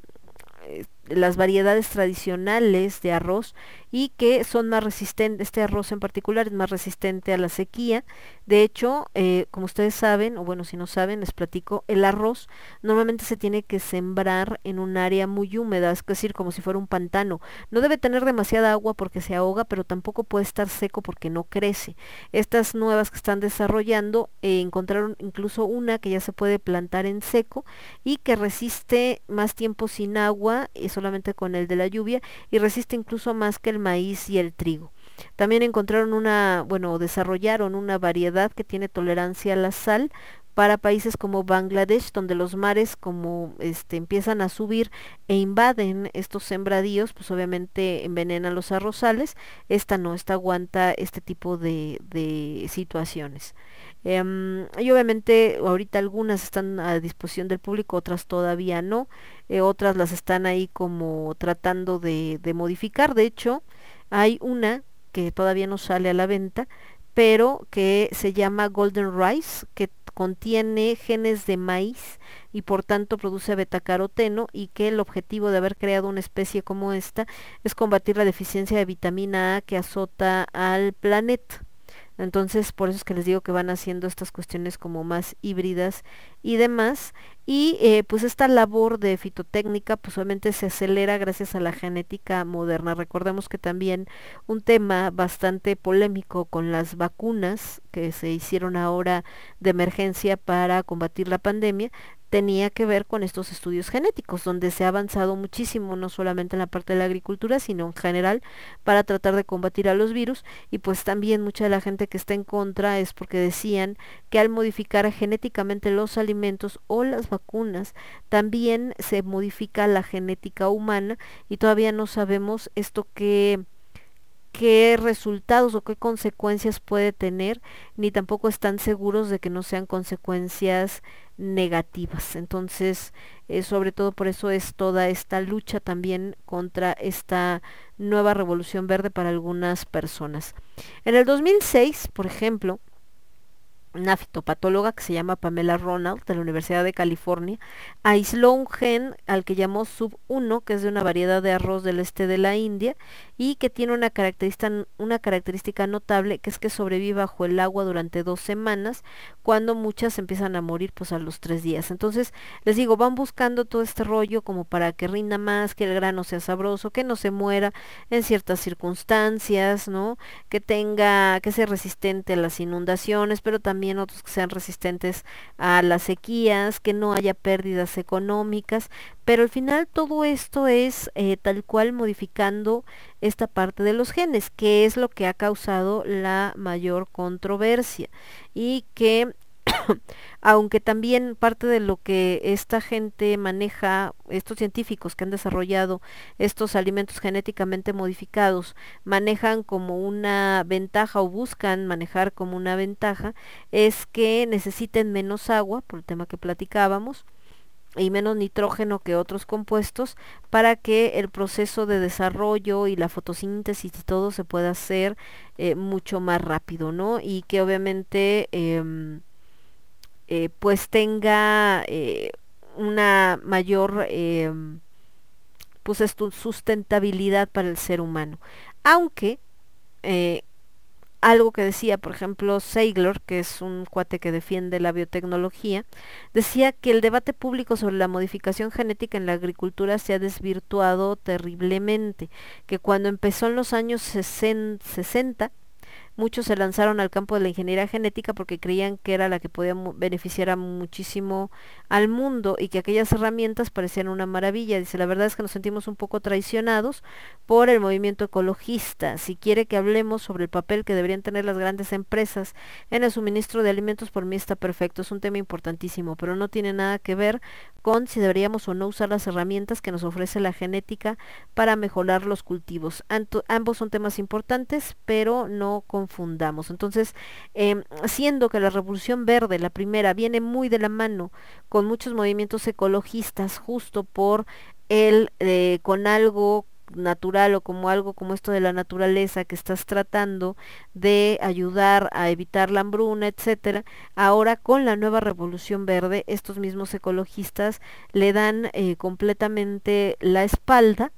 eh, las variedades tradicionales de arroz y que son más resistentes, este arroz en particular es más resistente a la sequía. De hecho, eh, como ustedes saben, o bueno, si no saben, les platico, el arroz normalmente se tiene que sembrar en un área muy húmeda, es decir, como si fuera un pantano. No debe tener demasiada agua porque se ahoga, pero tampoco puede estar seco porque no crece. Estas nuevas que están desarrollando eh, encontraron incluso una que ya se puede plantar en seco y que resiste más tiempo sin agua y solamente con el de la lluvia y resiste incluso más que el maíz y el trigo. También encontraron una, bueno, desarrollaron una variedad que tiene tolerancia a la sal para países como Bangladesh, donde los mares como este empiezan a subir e invaden estos sembradíos, pues obviamente envenenan los arrozales. Esta no, esta aguanta este tipo de, de situaciones. Em, y obviamente ahorita algunas están a disposición del público, otras todavía no, eh, otras las están ahí como tratando de, de modificar. De hecho, hay una que todavía no sale a la venta, pero que se llama Golden Rice, que contiene genes de maíz y por tanto produce betacaroteno y que el objetivo de haber creado una especie como esta es combatir la deficiencia de vitamina A que azota al planeta. Entonces, por eso es que les digo que van haciendo estas cuestiones como más híbridas y demás. Y eh, pues esta labor de fitotécnica pues obviamente se acelera gracias a la genética moderna. Recordemos que también un tema bastante polémico con las vacunas que se hicieron ahora de emergencia para combatir la pandemia tenía que ver con estos estudios genéticos, donde se ha avanzado muchísimo, no solamente en la parte de la agricultura, sino en general, para tratar de combatir a los virus. Y pues también mucha de la gente que está en contra es porque decían que al modificar genéticamente los alimentos o las vacunas, también se modifica la genética humana y todavía no sabemos esto que qué resultados o qué consecuencias puede tener, ni tampoco están seguros de que no sean consecuencias negativas. Entonces, eh, sobre todo por eso es toda esta lucha también contra esta nueva revolución verde para algunas personas. En el 2006, por ejemplo, una fitopatóloga que se llama Pamela Ronald de la Universidad de California, aisló un gen al que llamó sub-1, que es de una variedad de arroz del este de la India y que tiene una característica, una característica notable que es que sobrevive bajo el agua durante dos semanas, cuando muchas empiezan a morir pues a los tres días. Entonces, les digo, van buscando todo este rollo como para que rinda más, que el grano sea sabroso, que no se muera en ciertas circunstancias, ¿no? Que tenga, que sea resistente a las inundaciones, pero también otros que sean resistentes a las sequías, que no haya pérdidas económicas, pero al final todo esto es eh, tal cual modificando esta parte de los genes, que es lo que ha causado la mayor controversia. Y que [COUGHS] aunque también parte de lo que esta gente maneja, estos científicos que han desarrollado estos alimentos genéticamente modificados, manejan como una ventaja o buscan manejar como una ventaja, es que necesiten menos agua, por el tema que platicábamos, y menos nitrógeno que otros compuestos para que el proceso de desarrollo y la fotosíntesis y todo se pueda hacer eh, mucho más rápido, ¿no? Y que obviamente eh, eh, pues tenga eh, una mayor eh, pues sustentabilidad para el ser humano. Aunque algo que decía, por ejemplo, Seigler, que es un cuate que defiende la biotecnología, decía que el debate público sobre la modificación genética en la agricultura se ha desvirtuado terriblemente, que cuando empezó en los años 60 Muchos se lanzaron al campo de la ingeniería genética porque creían que era la que podía beneficiar muchísimo al mundo y que aquellas herramientas parecían una maravilla. Dice, la verdad es que nos sentimos un poco traicionados por el movimiento ecologista. Si quiere que hablemos sobre el papel que deberían tener las grandes empresas en el suministro de alimentos, por mí está perfecto. Es un tema importantísimo, pero no tiene nada que ver con si deberíamos o no usar las herramientas que nos ofrece la genética para mejorar los cultivos. ambos son temas importantes, pero no con fundamos Entonces, em, siendo que la Revolución Verde, la primera, viene muy de la mano con muchos movimientos ecologistas, justo por el, eh, con algo natural o como algo como esto de la naturaleza que estás tratando de ayudar a evitar la hambruna, etcétera. Ahora con la nueva revolución verde, estos mismos ecologistas le dan eh, completamente la espalda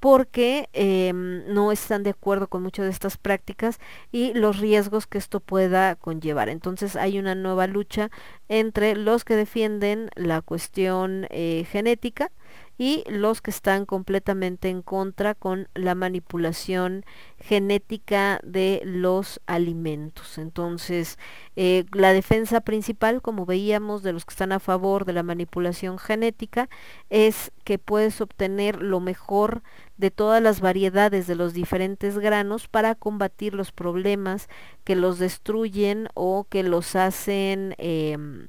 porque em, no están de acuerdo con muchas de estas prácticas y los riesgos que esto pueda conllevar. Entonces hay una nueva lucha entre los que defienden la cuestión eh, genética y los que están completamente en contra con la manipulación genética de los alimentos. Entonces, eh, la defensa principal, como veíamos, de los que están a favor de la manipulación genética, es que puedes obtener lo mejor de todas las variedades de los diferentes granos para combatir los problemas que los destruyen o que los hacen em,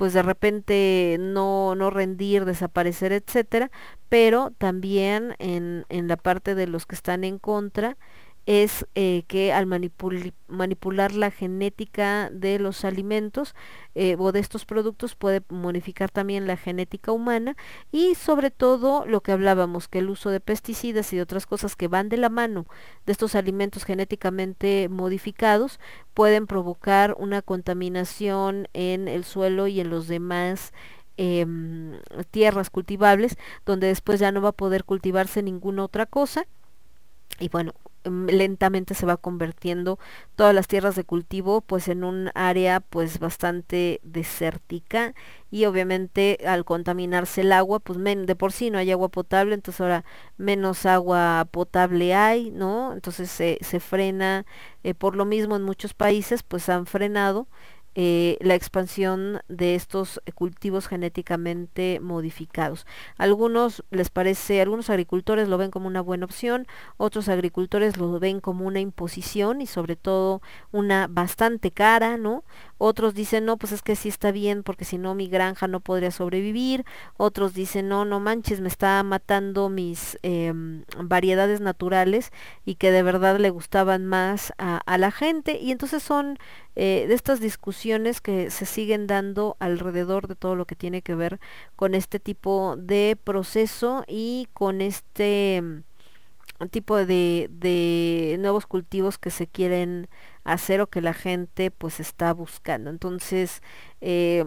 pues de repente no, no rendir, desaparecer, etcétera, pero también en, en la parte de los que están en contra, es eh, que al manipular la genética de los alimentos eh, o de estos productos puede modificar también la genética humana y sobre todo lo que hablábamos, que el uso de pesticidas y otras cosas que van de la mano de estos alimentos genéticamente modificados pueden provocar una contaminación en el suelo y en los demás em, tierras cultivables donde después ya no va a poder cultivarse ninguna otra cosa. Y bueno, lentamente se va convirtiendo todas las tierras de cultivo pues en un área pues bastante desértica y obviamente al contaminarse el agua pues de por sí no hay agua potable entonces ahora menos agua potable hay no entonces se, se frena eh, por lo mismo en muchos países pues han frenado eh, la expansión de estos cultivos genéticamente modificados. Algunos les parece, algunos agricultores lo ven como una buena opción, otros agricultores lo ven como una imposición y sobre todo una bastante cara, ¿no? Otros dicen, no, pues es que sí está bien porque si no mi granja no podría sobrevivir. Otros dicen, no, no manches, me está matando mis em, variedades naturales y que de verdad le gustaban más a, la gente. Y entonces son eh, de estas discusiones que se siguen dando alrededor de todo lo que tiene que ver con este tipo de proceso y con este mm, tipo de, de nuevos cultivos que se quieren hacer o que la gente pues está buscando. Entonces, eh,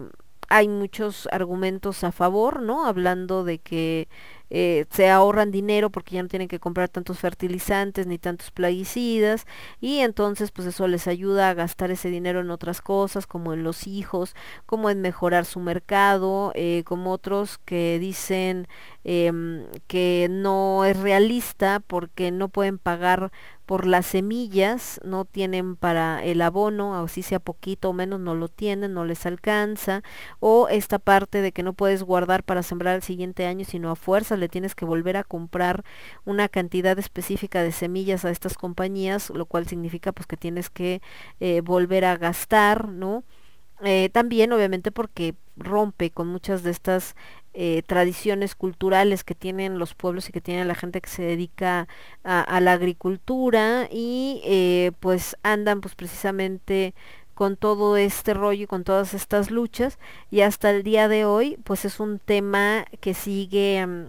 hay muchos argumentos a favor, ¿no? Hablando de que eh, se ahorran dinero porque ya no tienen que comprar tantos fertilizantes ni tantos plaguicidas y entonces pues eso les ayuda a gastar ese dinero en otras cosas como en los hijos, como en mejorar su mercado, eh, como otros que dicen em, que no es realista porque no pueden pagar por las semillas, no tienen para el abono, así sea poquito o menos, no lo tienen, no les alcanza, o esta parte de que no puedes guardar para sembrar el siguiente año, sino a fuerza le tienes que volver a comprar una cantidad específica de semillas a estas compañías, lo cual significa pues que tienes que eh, volver a gastar, ¿no? Eh, también obviamente porque rompe con muchas de estas eh, tradiciones culturales que tienen los pueblos y que tiene la gente que se dedica a, la agricultura y eh, pues andan pues precisamente con todo este rollo y con todas estas luchas y hasta el día de hoy pues es un tema que sigue mm,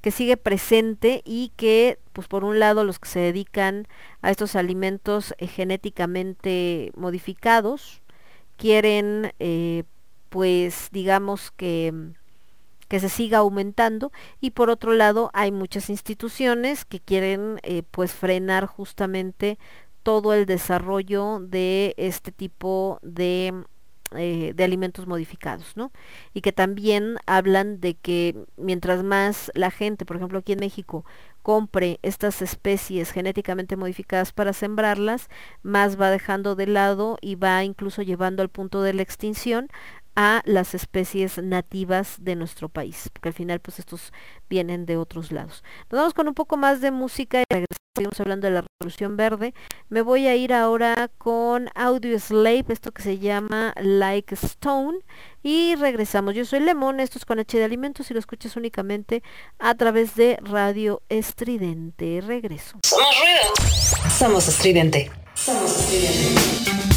que sigue presente y que pues por un lado los que se dedican a estos alimentos eh, genéticamente modificados quieren pues digamos que mm, que se siga aumentando y por otro lado hay muchas instituciones que quieren eh, pues frenar justamente todo el desarrollo de este tipo de, eh, de alimentos modificados, ¿no? Y que también hablan de que mientras más la gente, por ejemplo aquí en México, compre estas especies genéticamente modificadas para sembrarlas, más va dejando de lado y va incluso llevando al punto de la extinción a las especies nativas de nuestro país, porque al final pues estos vienen de otros lados. Nos vamos con un poco más de música y regresamos hablando de la Revolución Verde. Me voy a ir ahora con Audio Slave, esto que se llama Like Stone, y regresamos. Yo soy Lemon, esto es con H de Alimentos y lo escuchas únicamente a través de Radio Estridente. Regreso. Somos ruido. Somos estridente. Somos estridente.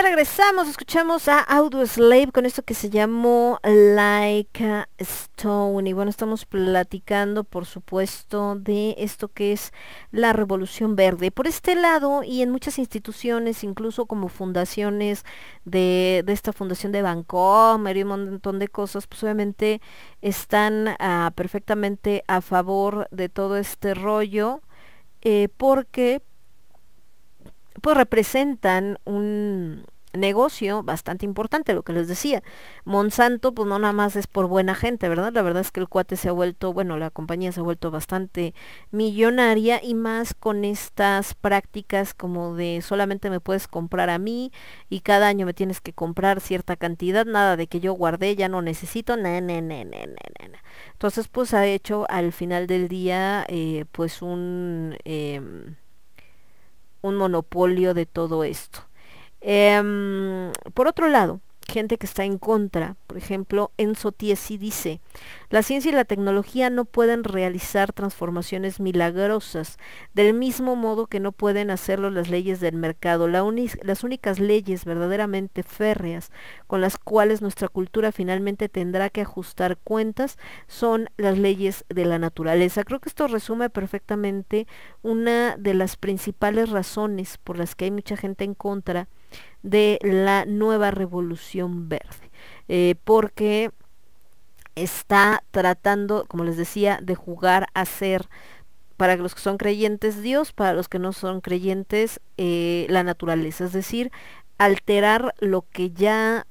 Regresamos, escuchamos a Audio Slave con esto que se llamó Like a Stone. Y bueno, estamos platicando, por supuesto, de esto que es la Revolución Verde. Por este lado, y en muchas instituciones, incluso como fundaciones de, de esta fundación de Bancomer y un montón de cosas, pues obviamente están ah, perfectamente a favor de todo este rollo, eh, porque pues representan un negocio bastante importante, lo que les decía. Monsanto, pues no nada más es por buena gente, ¿verdad? La verdad es que el cuate se ha vuelto, bueno, la compañía se ha vuelto bastante millonaria y más con estas prácticas como de solamente me puedes comprar a mí y cada año me tienes que comprar cierta cantidad, nada de que yo guardé, ya no necesito, na, na, na. Entonces, pues ha hecho al final del día, eh, pues un... em, un monopolio de todo esto. Em, por otro lado, gente que está en contra, por ejemplo, Enzo Tiesi dice, la ciencia y la tecnología no pueden realizar transformaciones milagrosas, del mismo modo que no pueden hacerlo las leyes del mercado. La las únicas leyes verdaderamente férreas con las cuales nuestra cultura finalmente tendrá que ajustar cuentas son las leyes de la naturaleza. Creo que esto resume perfectamente una de las principales razones por las que hay mucha gente en contra de la nueva revolución verde, eh, porque está tratando, como les decía, de jugar a ser para los que son creyentes Dios, para los que no son creyentes eh, la naturaleza, es decir, alterar lo que ya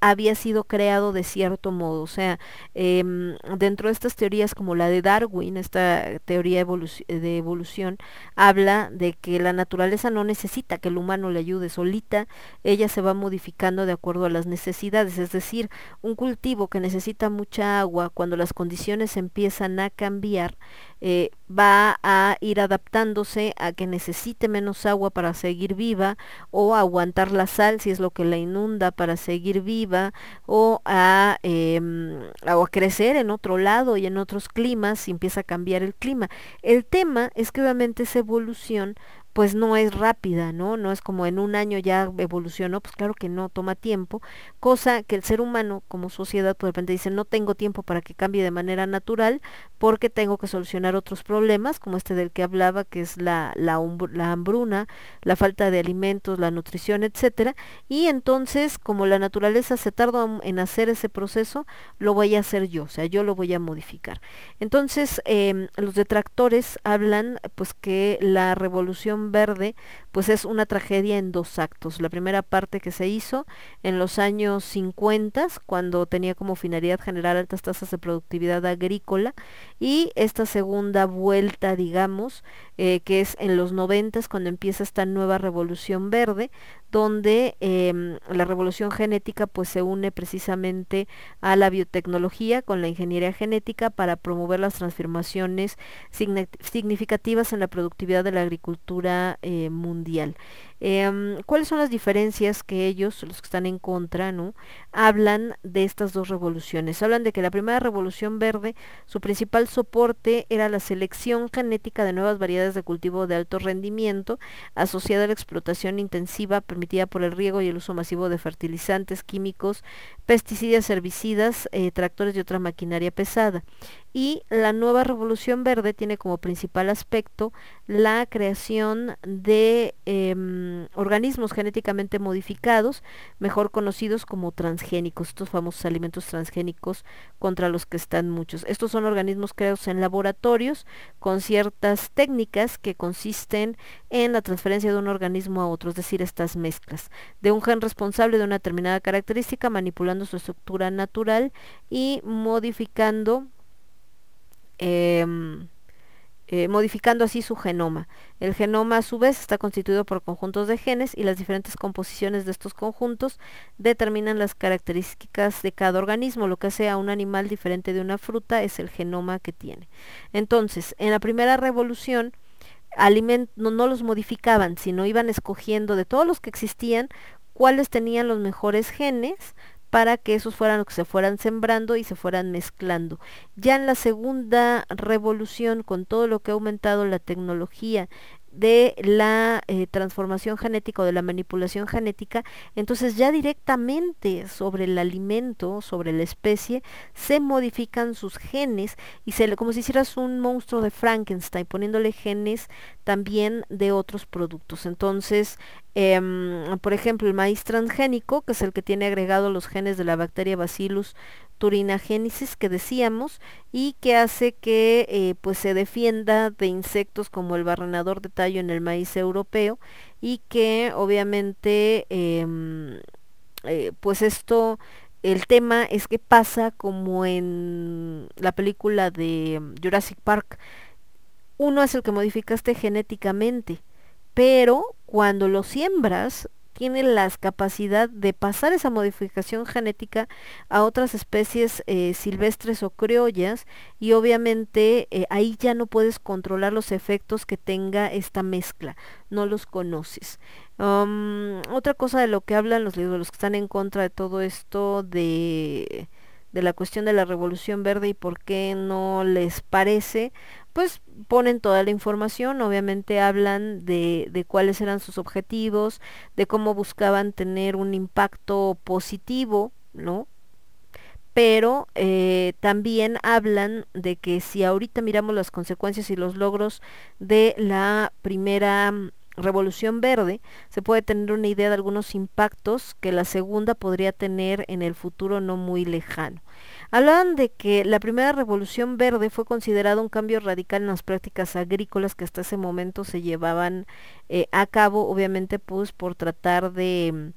había sido creado de cierto modo. O sea, em, dentro de estas teorías como la de Darwin, esta teoría de evolución, habla de que la naturaleza no necesita que el humano le ayude solita, ella se va modificando de acuerdo a las necesidades. Es decir, un cultivo que necesita mucha agua, cuando las condiciones empiezan a cambiar, eh, va a ir adaptándose a que necesite menos agua para seguir viva o a aguantar la sal si es lo que la inunda para seguir viva o a, em, o a crecer en otro lado y en otros climas si empieza a cambiar el clima. El tema es que obviamente esa evolución pues no es rápida, ¿no? No es como en un año ya evolucionó, pues claro que no, toma tiempo, cosa que el ser humano como sociedad pues de repente dice no tengo tiempo para que cambie de manera natural porque tengo que solucionar otros problemas como este del que hablaba que es la, la, hambruna, la falta de alimentos, la nutrición, etcétera, y entonces como la naturaleza se tarda en hacer ese proceso, lo voy a hacer yo, o sea, yo lo voy a modificar. Entonces, em, los detractores hablan pues que la revolución verde pues es una tragedia en dos actos. La primera parte que se hizo en los años 50, cuando tenía como finalidad generar altas tasas de productividad agrícola, y esta segunda vuelta, digamos, eh, que es en los 90, cuando empieza esta nueva revolución verde, donde em, la revolución genética pues se une precisamente a la biotecnología con la ingeniería genética para promover las transformaciones signi- significativas en la productividad de la agricultura eh, mundial mundial. Em, ¿Cuáles son las diferencias que ellos, los que están en contra, ¿no? hablan de estas dos revoluciones? Hablan de que la primera revolución verde, su principal soporte era la selección genética de nuevas variedades de cultivo de alto rendimiento asociada a la explotación intensiva permitida por el riego y el uso masivo de fertilizantes químicos, pesticidas, herbicidas, eh, tractores y otra maquinaria pesada. Y la nueva revolución verde tiene como principal aspecto la creación de em, organismos genéticamente modificados, mejor conocidos como transgénicos, estos famosos alimentos transgénicos contra los que están muchos. Estos son organismos creados en laboratorios con ciertas técnicas que consisten en la transferencia de un organismo a otro, es decir, estas mezclas, de un gen responsable de una determinada característica, manipulando su estructura natural y modificando em, eh, modificando así su genoma. El genoma a su vez está constituido por conjuntos de genes y las diferentes composiciones de estos conjuntos determinan las características de cada organismo. Lo que hace a un animal diferente de una fruta es el genoma que tiene. Entonces, en la primera revolución, no los modificaban, sino iban escogiendo de todos los que existían cuáles tenían los mejores genes para que esos fueran los que se fueran sembrando y se fueran mezclando. Ya en la segunda revolución, con todo lo que ha aumentado la tecnología de la eh, transformación genética o de la manipulación genética, entonces ya directamente sobre el alimento, sobre la especie, se modifican sus genes y se como si hicieras un monstruo de Frankenstein, poniéndole genes también de otros productos. Entonces, em, por ejemplo, el maíz transgénico, que es el que tiene agregado los genes de la bacteria Bacillus turinagénesis que decíamos y que hace que eh, pues se defienda de insectos como el barrenador de tallo en el maíz europeo y que obviamente em, eh, pues esto el tema es que pasa como en la película de Jurassic Park. Uno es el que modificaste genéticamente pero cuando lo siembras tiene la capacidad de pasar esa modificación genética a otras especies eh, silvestres o criollas y obviamente eh, ahí ya no puedes controlar los efectos que tenga esta mezcla, no los conoces. Um, otra cosa de lo que hablan los, los que están en contra de todo esto de de la cuestión de la revolución verde y por qué no les parece, pues ponen toda la información, obviamente hablan de, de, cuáles eran sus objetivos, de cómo buscaban tener un impacto positivo, ¿no? Pero eh, también hablan de que si ahorita miramos las consecuencias y los logros de la primera revolución verde, se puede tener una idea de algunos impactos que la segunda podría tener en el futuro no muy lejano. Hablaban de que la primera revolución verde fue considerada un cambio radical en las prácticas agrícolas que hasta ese momento se llevaban eh, a cabo, obviamente pues por tratar de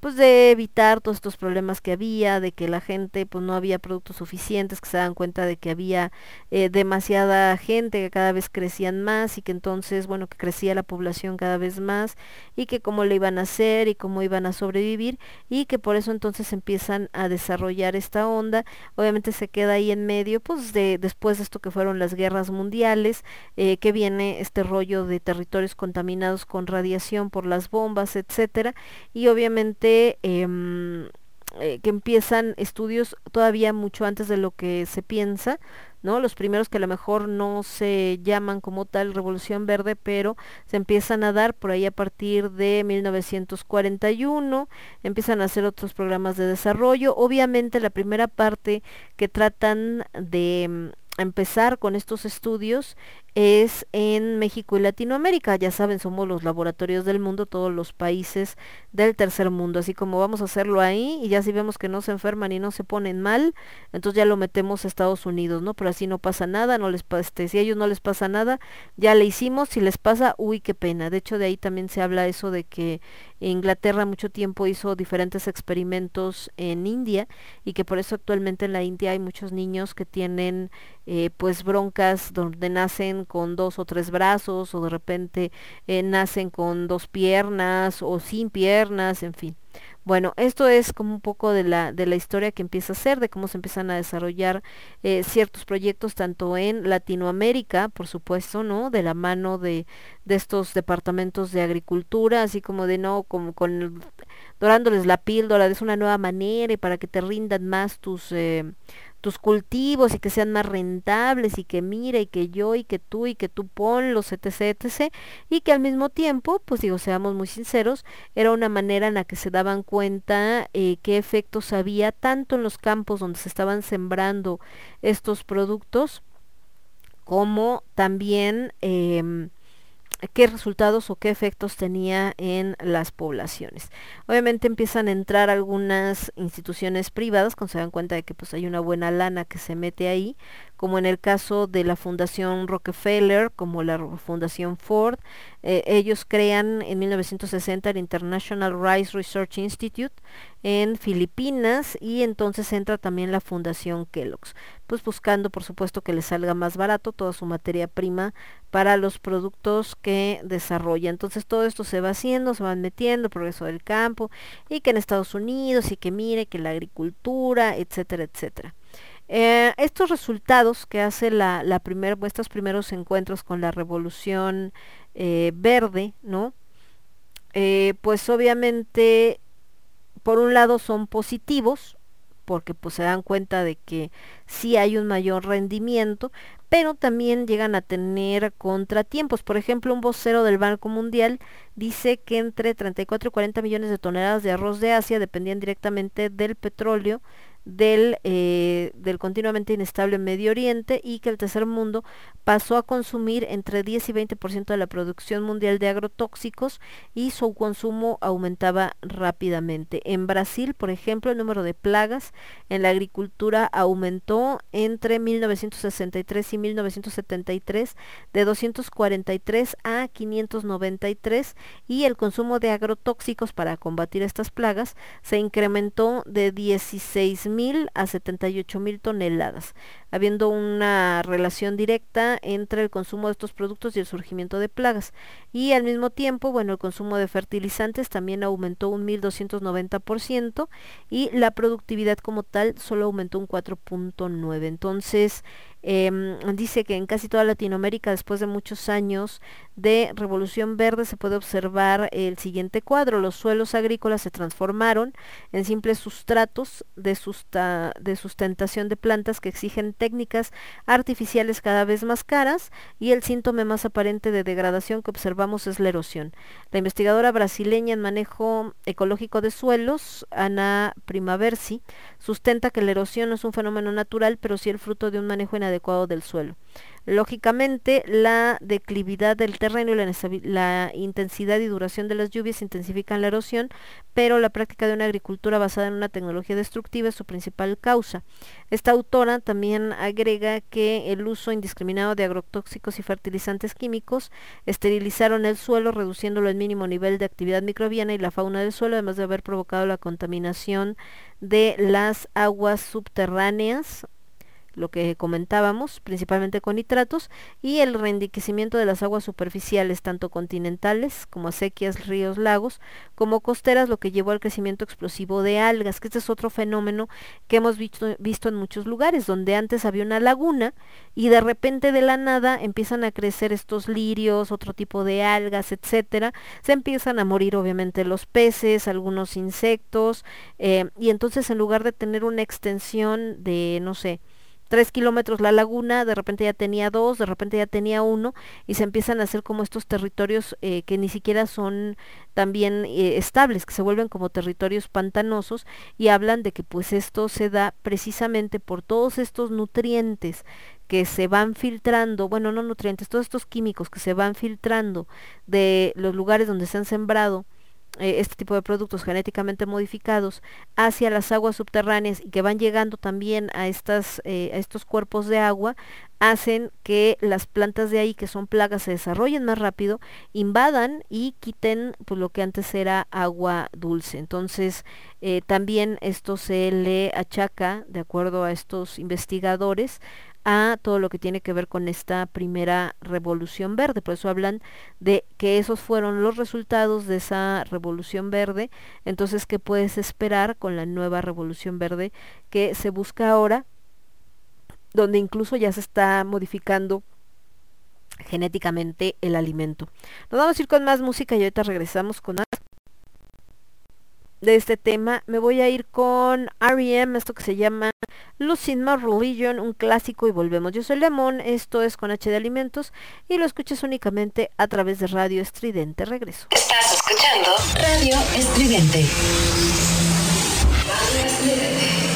pues de evitar todos estos problemas que había, de que la gente pues no había productos suficientes, que se dan cuenta de que había eh, demasiada gente, que cada vez crecían más y que entonces, bueno, que crecía la población cada vez más y que cómo le iban a hacer y cómo iban a sobrevivir y que por eso entonces empiezan a desarrollar esta onda. Obviamente se queda ahí en medio, pues de después de esto que fueron las guerras mundiales, eh, que viene este rollo de territorios contaminados con radiación por las bombas, etcétera, y obviamente Em, eh, que empiezan estudios todavía mucho antes de lo que se piensa, ¿no? Los primeros que a lo mejor no se llaman como tal Revolución Verde, pero se empiezan a dar por ahí a partir de 1941, empiezan a hacer otros programas de desarrollo. Obviamente la primera parte que tratan de em, empezar con estos estudios es en México y Latinoamérica. Ya saben, somos los laboratorios del mundo, todos los países del tercer mundo. Así como vamos a hacerlo ahí y ya si vemos que no se enferman y no se ponen mal, entonces ya lo metemos a Estados Unidos, ¿no? Pero así no pasa nada, no les este, si a ellos no les pasa nada, ya le hicimos, si les pasa, uy, qué pena. De hecho, de ahí también se habla eso de que Inglaterra mucho tiempo hizo diferentes experimentos en India y que por eso actualmente en la India hay muchos niños que tienen eh, pues broncas donde nacen con dos o tres brazos o de repente eh, nacen con dos piernas o sin piernas, en fin. Bueno, esto es como un poco de la, de la historia que empieza a ser, de cómo se empiezan a desarrollar eh, ciertos proyectos tanto en Latinoamérica, por supuesto, ¿no? De la mano de, de estos departamentos de agricultura, así como de no, como con dorándoles la píldora, es una nueva manera y para que te rindan más tus tus cultivos y que sean más rentables y que mira y que yo y que tú y que tú ponlos, etc, etc, y que al mismo tiempo, pues digo, seamos muy sinceros, era una manera en la que se daban cuenta eh, qué efectos había tanto en los campos donde se estaban sembrando estos productos, como también eh, qué resultados o qué efectos tenía en las poblaciones. Obviamente empiezan a entrar algunas instituciones privadas cuando se dan cuenta de que pues hay una buena lana que se mete ahí, como en el caso de la Fundación Rockefeller, como la Fundación Ford. Eh, ellos crean en 1960 el International Rice Research Institute en Filipinas y entonces entra también la Fundación Kellogg's, pues buscando por supuesto que les salga más barato toda su materia prima para los productos que desarrolla. Entonces todo esto se va haciendo, se van metiendo, progreso del campo y que en Estados Unidos y que mire que la agricultura, etcétera, etcétera. Eh, estos resultados que hace la, primer, estos primeros encuentros con la revolución eh, verde, ¿no? Eh, pues obviamente por un lado son positivos, porque pues se dan cuenta de que sí hay un mayor rendimiento, pero también llegan a tener contratiempos. Por ejemplo, un vocero del Banco Mundial dice que entre 34 y 40 millones de toneladas de arroz de Asia dependían directamente del petróleo del, eh, del continuamente inestable Medio Oriente y que el tercer mundo pasó a consumir entre 10 y 20% de la producción mundial de agrotóxicos y su consumo aumentaba rápidamente. En Brasil, por ejemplo, el número de plagas en la agricultura aumentó entre 1963 y 1973 de 243 a 593 y el consumo de agrotóxicos para combatir estas plagas se incrementó de 16 mil a 78 mil toneladas, habiendo una relación directa entre el consumo de estos productos y el surgimiento de plagas. Y al mismo tiempo, bueno, el consumo de fertilizantes también aumentó un 1290% y la productividad como tal solo aumentó un 4.9. Entonces, Em, dice que en casi toda Latinoamérica, después de muchos años de revolución verde, se puede observar el siguiente cuadro. Los suelos agrícolas se transformaron en simples sustratos de, sustentación de plantas que exigen técnicas artificiales cada vez más caras y el síntoma más aparente de degradación que observamos es la erosión. La investigadora brasileña en manejo ecológico de suelos, Ana Primaversi, sustenta que la erosión no es un fenómeno natural, pero sí el fruto de un manejo inadecuado del suelo. Lógicamente, la declividad del terreno y la, la, intensidad y duración de las lluvias intensifican la erosión, pero la práctica de una agricultura basada en una tecnología destructiva es su principal causa. Esta autora también agrega que el uso indiscriminado de agrotóxicos y fertilizantes químicos esterilizaron el suelo, reduciéndolo al mínimo nivel de actividad microbiana y la fauna del suelo, además de haber provocado la contaminación de las aguas subterráneas lo que comentábamos, principalmente con nitratos, y el reenriquecimiento de las aguas superficiales, tanto continentales como acequias, ríos, lagos, como costeras, lo que llevó al crecimiento explosivo de algas, que este es otro fenómeno que hemos visto, visto en muchos lugares, donde antes había una laguna y de repente de la nada empiezan a crecer estos lirios, otro tipo de algas, etcétera, se empiezan a morir obviamente los peces, algunos insectos, eh, y entonces en lugar de tener una extensión de, no sé, tres kilómetros la laguna, de repente ya tenía dos, de repente ya tenía uno, y se empiezan a hacer como estos territorios eh, que ni siquiera son también eh, estables, que se vuelven como territorios pantanosos, y hablan de que pues esto se da precisamente por todos estos nutrientes que se van filtrando, bueno, no nutrientes, todos estos químicos que se van filtrando de los lugares donde se han sembrado, eh, este tipo de productos genéticamente modificados hacia las aguas subterráneas y que van llegando también a, estas, eh, a estos cuerpos de agua, hacen que las plantas de ahí, que son plagas, se desarrollen más rápido, invadan y quiten pues, lo que antes era agua dulce. Entonces, eh, también esto se le achaca, de acuerdo a estos investigadores, a todo lo que tiene que ver con esta primera revolución verde. Por eso hablan de que esos fueron los resultados de esa revolución verde. Entonces, ¿qué puedes esperar con la nueva revolución verde que se busca ahora? Donde incluso ya se está modificando genéticamente el alimento. Nos vamos a ir con más música y ahorita regresamos con de este tema. Me voy a ir con R.E.M., esto que se llama Losing My Religion, un clásico y volvemos. Yo soy Lemón, esto es con H de Alimentos y lo escuchas únicamente a través de Radio Estridente. Regreso. Estás escuchando Radio Estridente. Radio Estridente.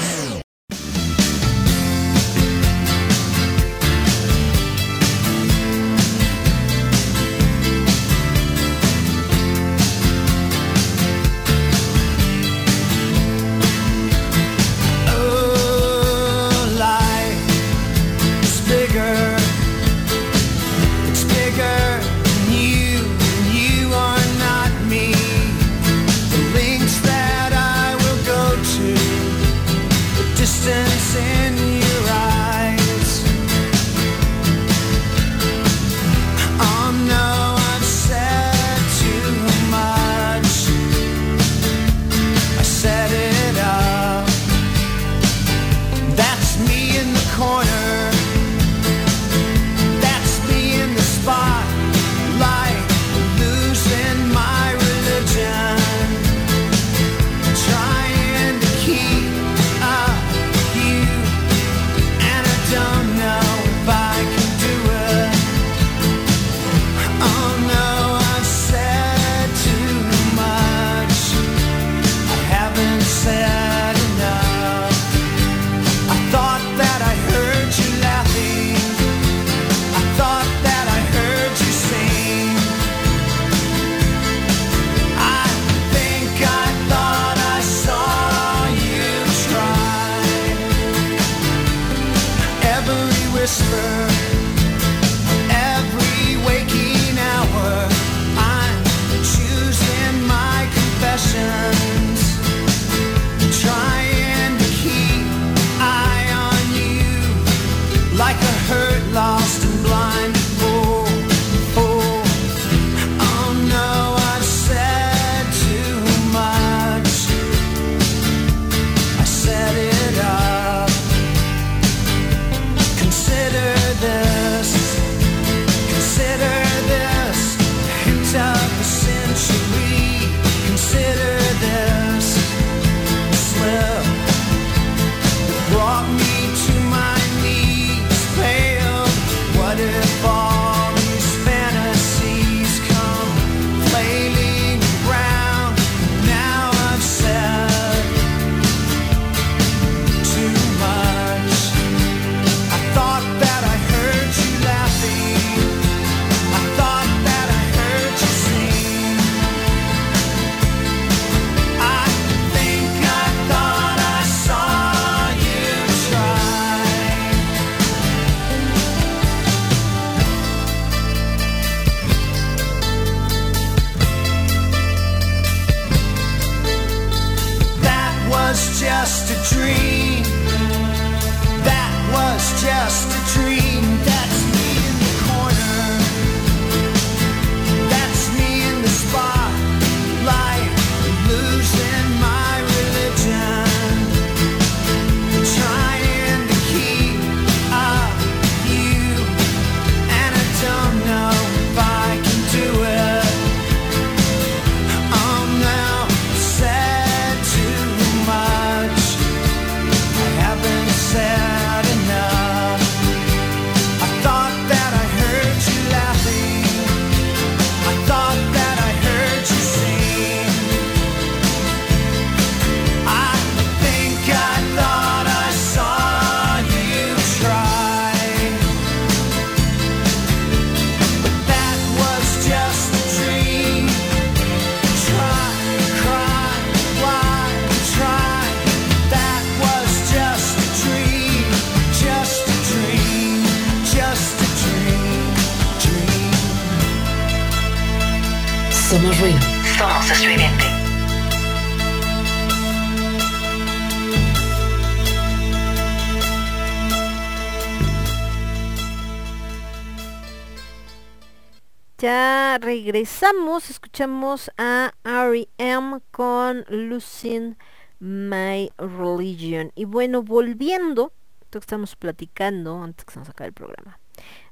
Regresamos, escuchamos a R.E.M. con Losing My Religion. Y bueno, volviendo, esto estamos platicando antes que se nos acabe el programa,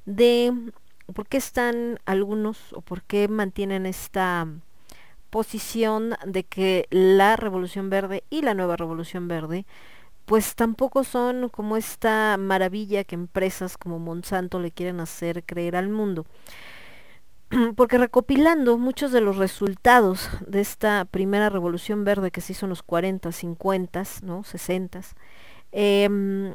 de por qué están algunos o por qué mantienen esta posición de que la Revolución Verde y la nueva Revolución Verde pues tampoco son como esta maravilla que empresas como Monsanto le quieren hacer creer al mundo. [CLEARS THROAT] Porque recopilando muchos de los resultados de esta primera revolución verde que se hizo en los 40, 50, ¿no? 60, em,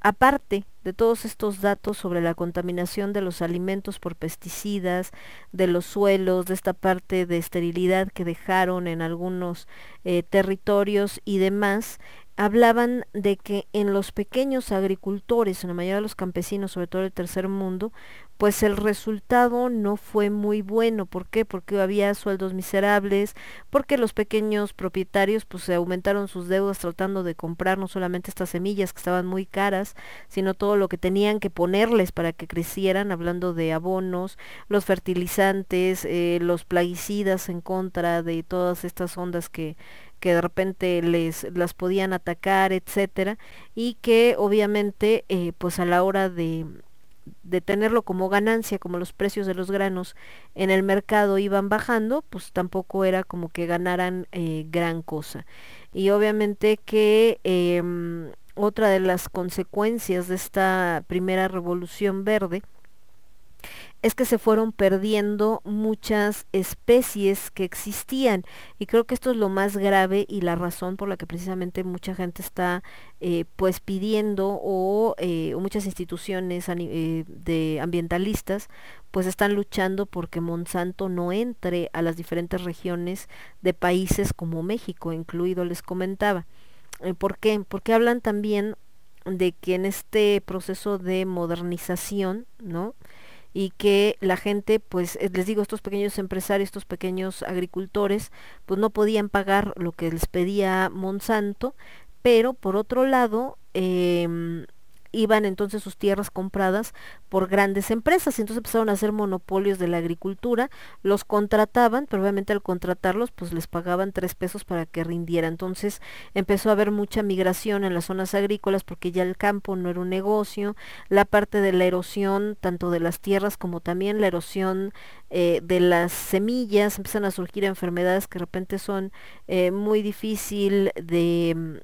aparte de todos estos datos sobre la contaminación de los alimentos por pesticidas, de los suelos, de esta parte de esterilidad que dejaron en algunos eh, territorios y demás, hablaban de que en los pequeños agricultores, en la mayoría de los campesinos, sobre todo del tercer mundo, pues el resultado no fue muy bueno. ¿Por qué? Porque había sueldos miserables, porque los pequeños propietarios pues se aumentaron sus deudas tratando de comprar no solamente estas semillas que estaban muy caras, sino todo lo que tenían que ponerles para que crecieran, hablando de abonos, los fertilizantes, eh, los plaguicidas en contra de todas estas ondas que que de repente les las podían atacar, etcétera, y que obviamente eh, pues a la hora de, de tenerlo como ganancia, como los precios de los granos en el mercado iban bajando, pues tampoco era como que ganaran eh, gran cosa. Y obviamente que eh, otra de las consecuencias de esta primera revolución verde es que se fueron perdiendo muchas especies que existían y creo que esto es lo más grave y la razón por la que precisamente mucha gente está eh, pues pidiendo o, eh, muchas instituciones eh, de ambientalistas pues están luchando porque Monsanto no entre a las diferentes regiones de países como México incluido les comentaba ¿por qué? porque hablan también de que en este proceso de modernización, ¿no? Y que la gente, pues eh, les digo, estos pequeños empresarios, estos pequeños agricultores, pues no podían pagar lo que les pedía Monsanto, pero por otro lado, eh, iban entonces sus tierras compradas por grandes empresas y entonces empezaron a hacer monopolios de la agricultura, los contrataban, pero obviamente al contratarlos pues les pagaban tres pesos para que rindiera. Entonces empezó a haber mucha migración en las zonas agrícolas porque ya el campo no era un negocio, la parte de la erosión, tanto de las tierras como también la erosión eh, de las semillas, empiezan a surgir enfermedades que de repente son eh, muy difícil de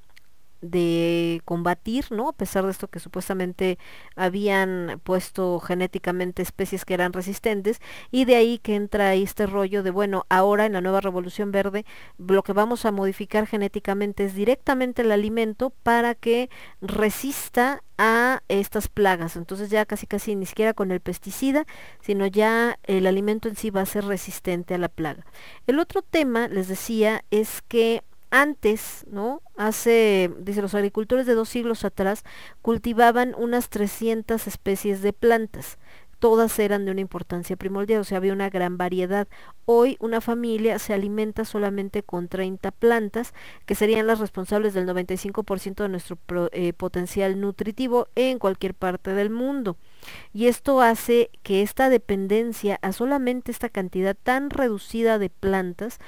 de combatir, ¿no? A pesar de esto que supuestamente habían puesto genéticamente especies que eran resistentes y de ahí que entra este rollo de, bueno, ahora en la nueva revolución verde lo que vamos a modificar genéticamente es directamente el alimento para que resista a estas plagas. Entonces ya casi casi ni siquiera con el pesticida, sino ya el alimento en sí va a ser resistente a la plaga. El otro tema, les decía, es que antes, ¿no? Hace, dice, los agricultores de dos siglos atrás cultivaban unas 300 especies de plantas. Todas eran de una importancia primordial, o sea, había una gran variedad. Hoy una familia se alimenta solamente con 30 plantas, que serían las responsables del 95% de nuestro eh, potencial nutritivo en cualquier parte del mundo. Y esto hace que esta dependencia a solamente esta cantidad tan reducida de plantas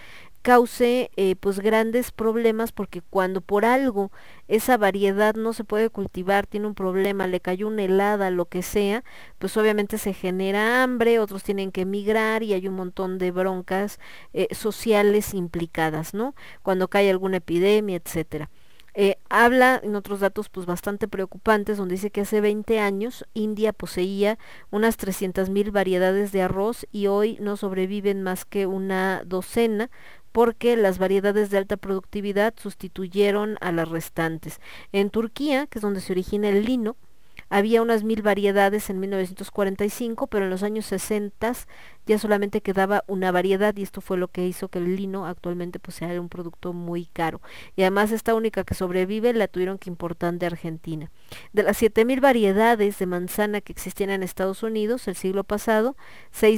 cause eh, pues grandes problemas porque cuando por algo esa variedad no se puede cultivar, tiene un problema, le cayó una helada, lo que sea, pues obviamente se genera hambre, otros tienen que emigrar y hay un montón de broncas eh, sociales implicadas, ¿no? Cuando cae alguna epidemia, etcétera. Eh, habla en otros datos pues bastante preocupantes donde dice que hace 20 años India poseía unas 300.000 variedades de arroz y hoy no sobreviven más que una docena porque las variedades de alta productividad sustituyeron a las restantes. En Turquía, que es donde se origina el lino, había unas mil variedades en 1945, pero en los años 60 ya solamente quedaba una variedad y esto fue lo que hizo que el lino actualmente pues sea un producto muy caro. Y además esta única que sobrevive la tuvieron que importar de Argentina. De las mil variedades de manzana que existían en Estados Unidos el siglo pasado,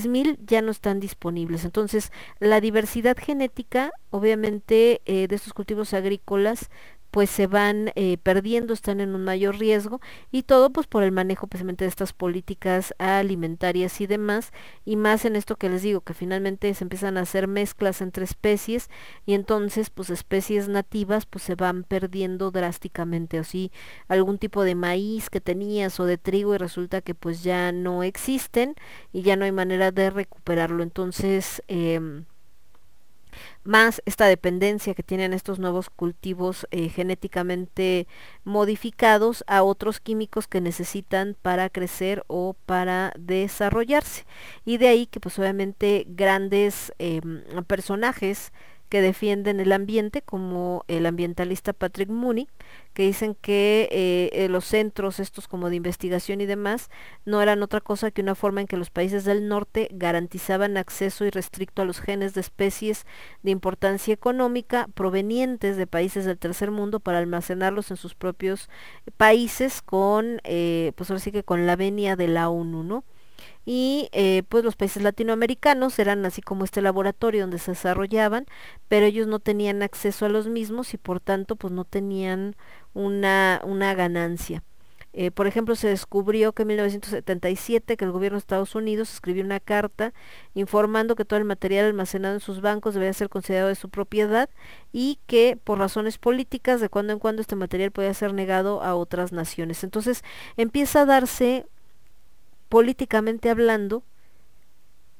mil ya no están disponibles. Entonces, la diversidad genética, obviamente, eh, de estos cultivos agrícolas pues se van eh, perdiendo, están en un mayor riesgo y todo pues por el manejo precisamente de estas políticas alimentarias y demás y más en esto que les digo que finalmente se empiezan a hacer mezclas entre especies y entonces pues especies nativas pues se van perdiendo drásticamente así algún tipo de maíz que tenías o de trigo y resulta que pues ya no existen y ya no hay manera de recuperarlo. Entonces eh, más esta dependencia que tienen estos nuevos cultivos eh, genéticamente modificados a otros químicos que necesitan para crecer o para desarrollarse. Y de ahí que pues obviamente grandes em, personajes que defienden el ambiente, como el ambientalista Patrick Mooney, que dicen que eh, eh, los centros estos como de investigación y demás no eran otra cosa que una forma en que los países del norte garantizaban acceso irrestricto a los genes de especies de importancia económica provenientes de países del tercer mundo para almacenarlos en sus propios países con, eh, pues ahora sí que con la venia de la ONU. Y eh, pues los países latinoamericanos eran así como este laboratorio donde se desarrollaban, pero ellos no tenían acceso a los mismos y por tanto pues no tenían una, una ganancia. Eh, por ejemplo, se descubrió que en 1977 que el gobierno de Estados Unidos escribió una carta informando que todo el material almacenado en sus bancos debía ser considerado de su propiedad y que por razones políticas de cuando en cuando este material podía ser negado a otras naciones. Entonces empieza a darse políticamente hablando,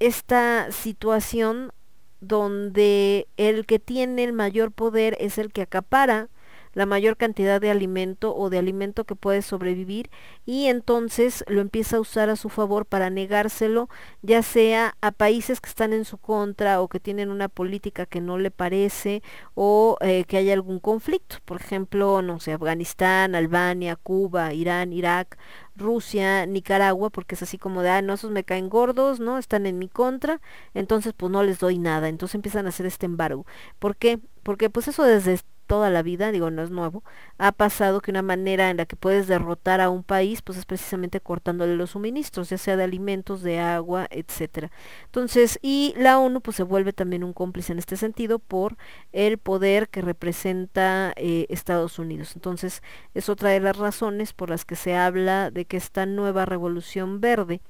esta situación donde el que tiene el mayor poder es el que acapara la mayor cantidad de alimento o de alimento que puede sobrevivir y entonces lo empieza a usar a su favor para negárselo ya sea a países que están en su contra o que tienen una política que no le parece o eh, que haya algún conflicto por ejemplo no sé Afganistán Albania Cuba Irán Irak Rusia, Nicaragua, porque es así como de, ah, no, esos me caen gordos, ¿no? Están en mi contra, entonces pues no les doy nada, entonces empiezan a hacer este embargo. ¿Por qué? Porque pues eso desde toda la vida, digo, no es nuevo, ha pasado que una manera en la que puedes derrotar a un país, pues es precisamente cortándole los suministros, ya sea de alimentos, de agua, etcétera. Entonces, y la ONU pues se vuelve también un cómplice en este sentido por el poder que representa eh, Estados Unidos. Entonces, es otra de las razones por las que se habla de que esta nueva revolución verde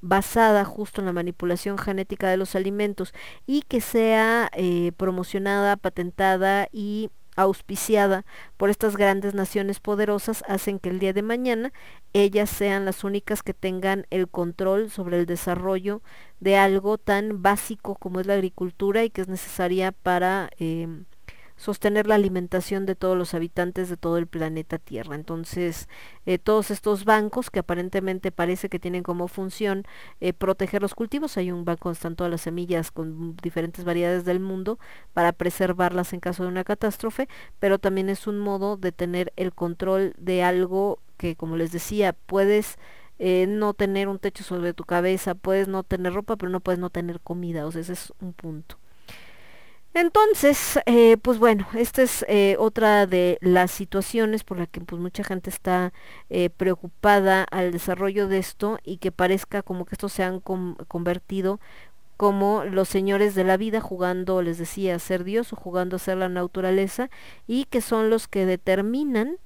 basada justo en la manipulación genética de los alimentos y que sea eh, promocionada, patentada y auspiciada por estas grandes naciones poderosas hacen que el día de mañana ellas sean las únicas que tengan el control sobre el desarrollo de algo tan básico como es la agricultura y que es necesaria para eh, sostener la alimentación de todos los habitantes de todo el planeta Tierra. Entonces, eh, todos estos bancos que aparentemente parece que tienen como función eh, proteger los cultivos, hay un banco donde están todas las semillas con diferentes variedades del mundo para preservarlas en caso de una catástrofe, pero también es un modo de tener el control de algo que, como les decía, puedes eh, no tener un techo sobre tu cabeza, puedes no tener ropa, pero no puedes no tener comida, o sea, ese es un punto. Entonces, eh, pues bueno, esta es eh, otra de las situaciones por la que pues mucha gente está eh, preocupada al desarrollo de esto y que parezca como que estos se han convertido como los señores de la vida jugando, les decía, a ser Dios o jugando a ser la naturaleza y que son los que determinan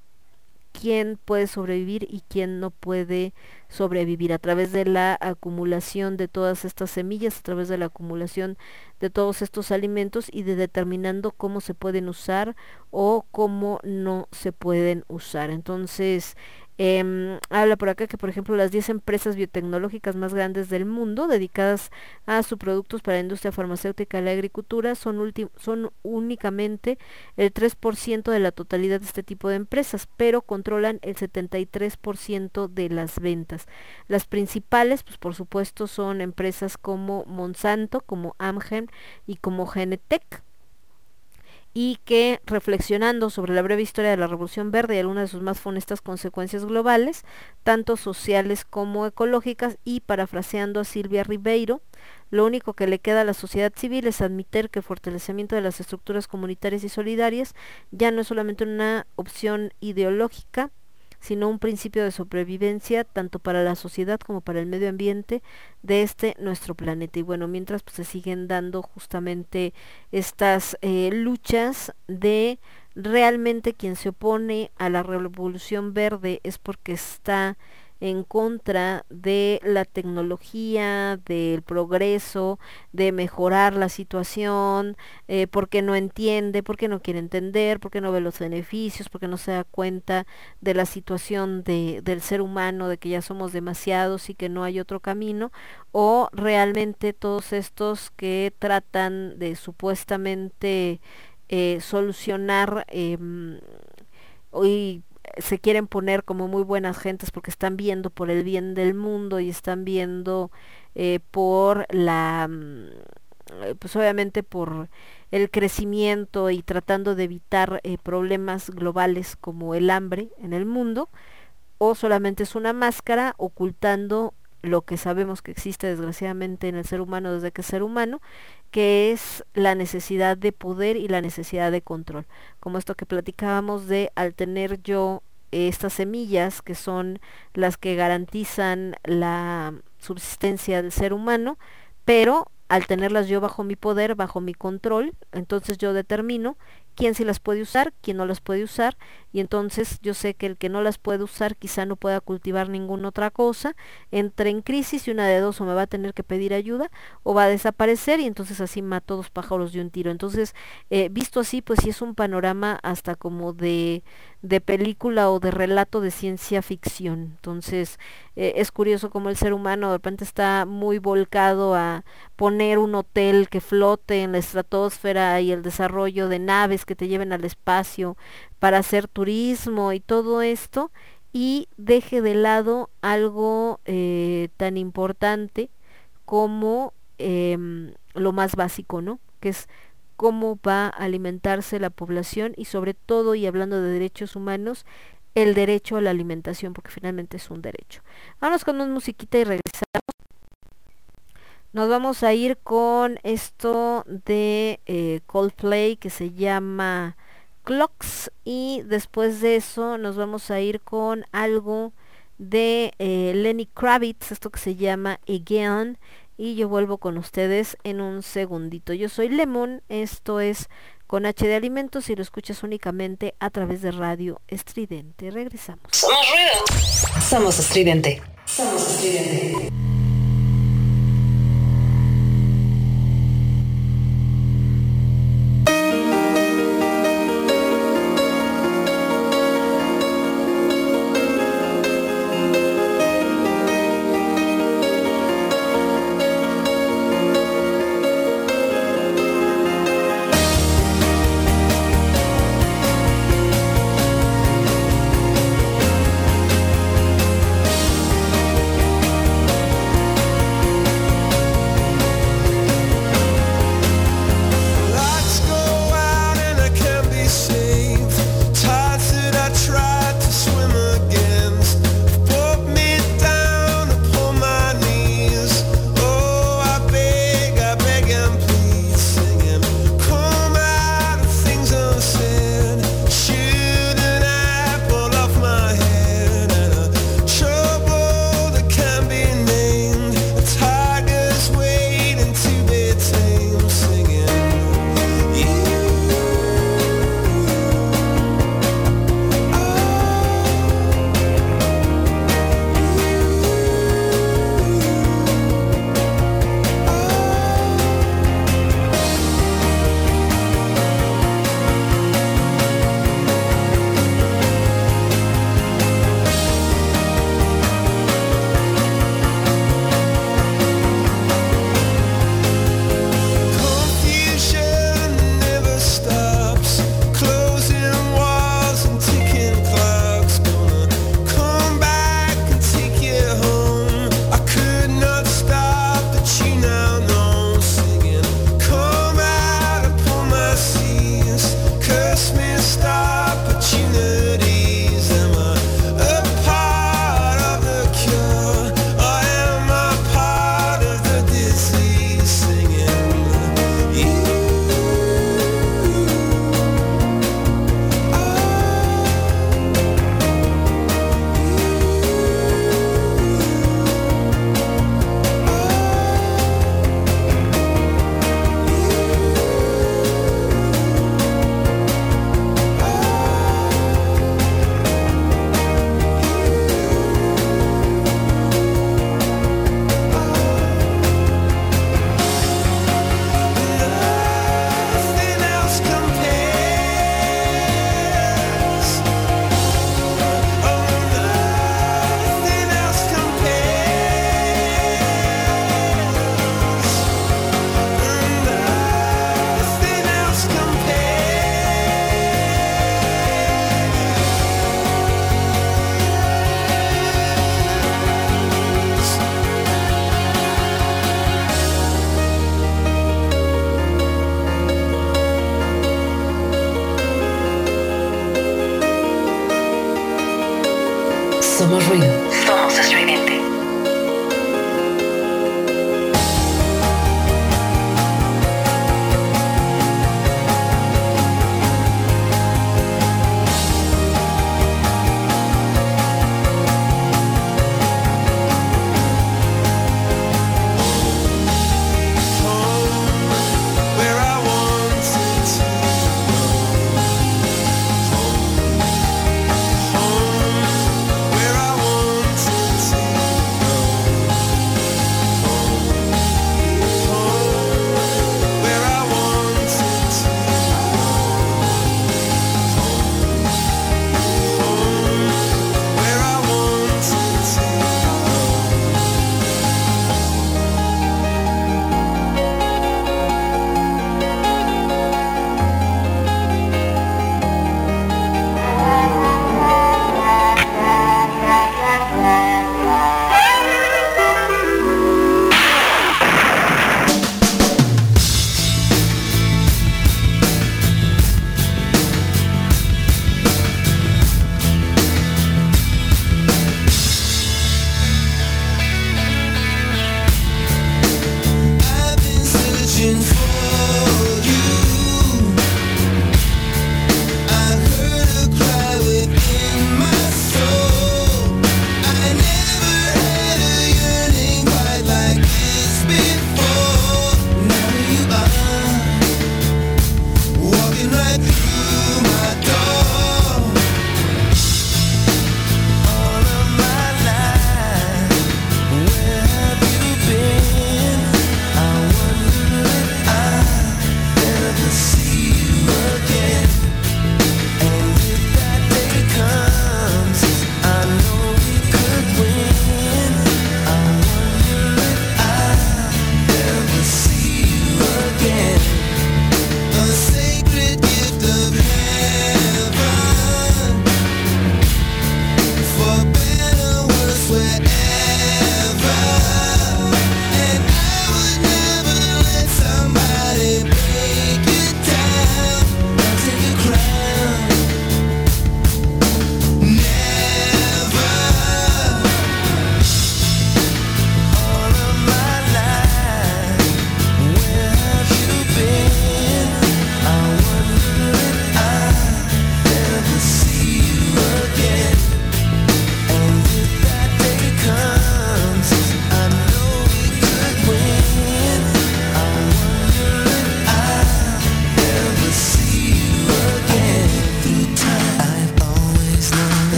quién puede sobrevivir y quién no puede sobrevivir a través de la acumulación de todas estas semillas, a través de la acumulación de todos estos alimentos y de determinando cómo se pueden usar o cómo no se pueden usar. Entonces, Em, habla por acá que, por ejemplo, las 10 empresas biotecnológicas más grandes del mundo dedicadas a sus productos para la industria farmacéutica y la agricultura son, son únicamente el 3% de la totalidad de este tipo de empresas, pero controlan el 73% de las ventas. Las principales, pues por supuesto, son empresas como Monsanto, como Amgen y como Genetec y que reflexionando sobre la breve historia de la Revolución Verde y algunas de sus más funestas consecuencias globales, tanto sociales como ecológicas, y parafraseando a Silvia Ribeiro, lo único que le queda a la sociedad civil es admitir que el fortalecimiento de las estructuras comunitarias y solidarias ya no es solamente una opción ideológica, sino un principio de sobrevivencia tanto para la sociedad como para el medio ambiente de este nuestro planeta. Y bueno, mientras pues, se siguen dando justamente estas eh, luchas de realmente quien se opone a la revolución verde es porque está en contra de la tecnología, del progreso, de mejorar la situación, eh, porque no entiende, porque no quiere entender, porque no ve los beneficios, porque no se da cuenta de la situación de, del ser humano, de que ya somos demasiados y que no hay otro camino, o realmente todos estos que tratan de supuestamente eh, solucionar eh, y se quieren poner como muy buenas gentes porque están viendo por el bien del mundo y están viendo eh, por la mm, eh, pues obviamente por el crecimiento y tratando de evitar eh, problemas globales como el hambre en el mundo o solamente es una máscara ocultando lo que sabemos que existe desgraciadamente en el ser humano desde que es ser humano, que es la necesidad de poder y la necesidad de control. Como esto que platicábamos de al tener yo estas semillas que son las que garantizan la subsistencia del ser humano, pero al tenerlas yo bajo mi poder, bajo mi control, entonces yo determino quién sí las puede usar, quién no las puede usar, y entonces yo sé que el que no las puede usar quizá no pueda cultivar ninguna otra cosa, entre en crisis y una de dos o me va a tener que pedir ayuda o va a desaparecer y entonces así mato dos pájaros de un tiro. Entonces, eh, visto así, pues sí es un panorama hasta como de, de película o de relato de ciencia ficción. Entonces, eh, es curioso como el ser humano de repente está muy volcado a poner un hotel que flote en la estratosfera y el desarrollo de naves que te lleven al espacio para hacer turismo y todo esto y deje de lado algo eh, tan importante como em, lo más básico, ¿no? Que es cómo va a alimentarse la población y sobre todo, y hablando de derechos humanos, el derecho a la alimentación, porque finalmente es un derecho. Vamos con una musiquita y regresamos. Nos vamos a ir con esto de eh, Coldplay que se llama Clocks y después de eso nos vamos a ir con algo de eh, Lenny Kravitz, esto que se llama Again y yo vuelvo con ustedes en un segundito. Yo soy Lemon, esto es con H de Alimentos y lo escuchas únicamente a través de Radio Estridente. Regresamos. Somos ruido. Somos estridente. Somos estridente.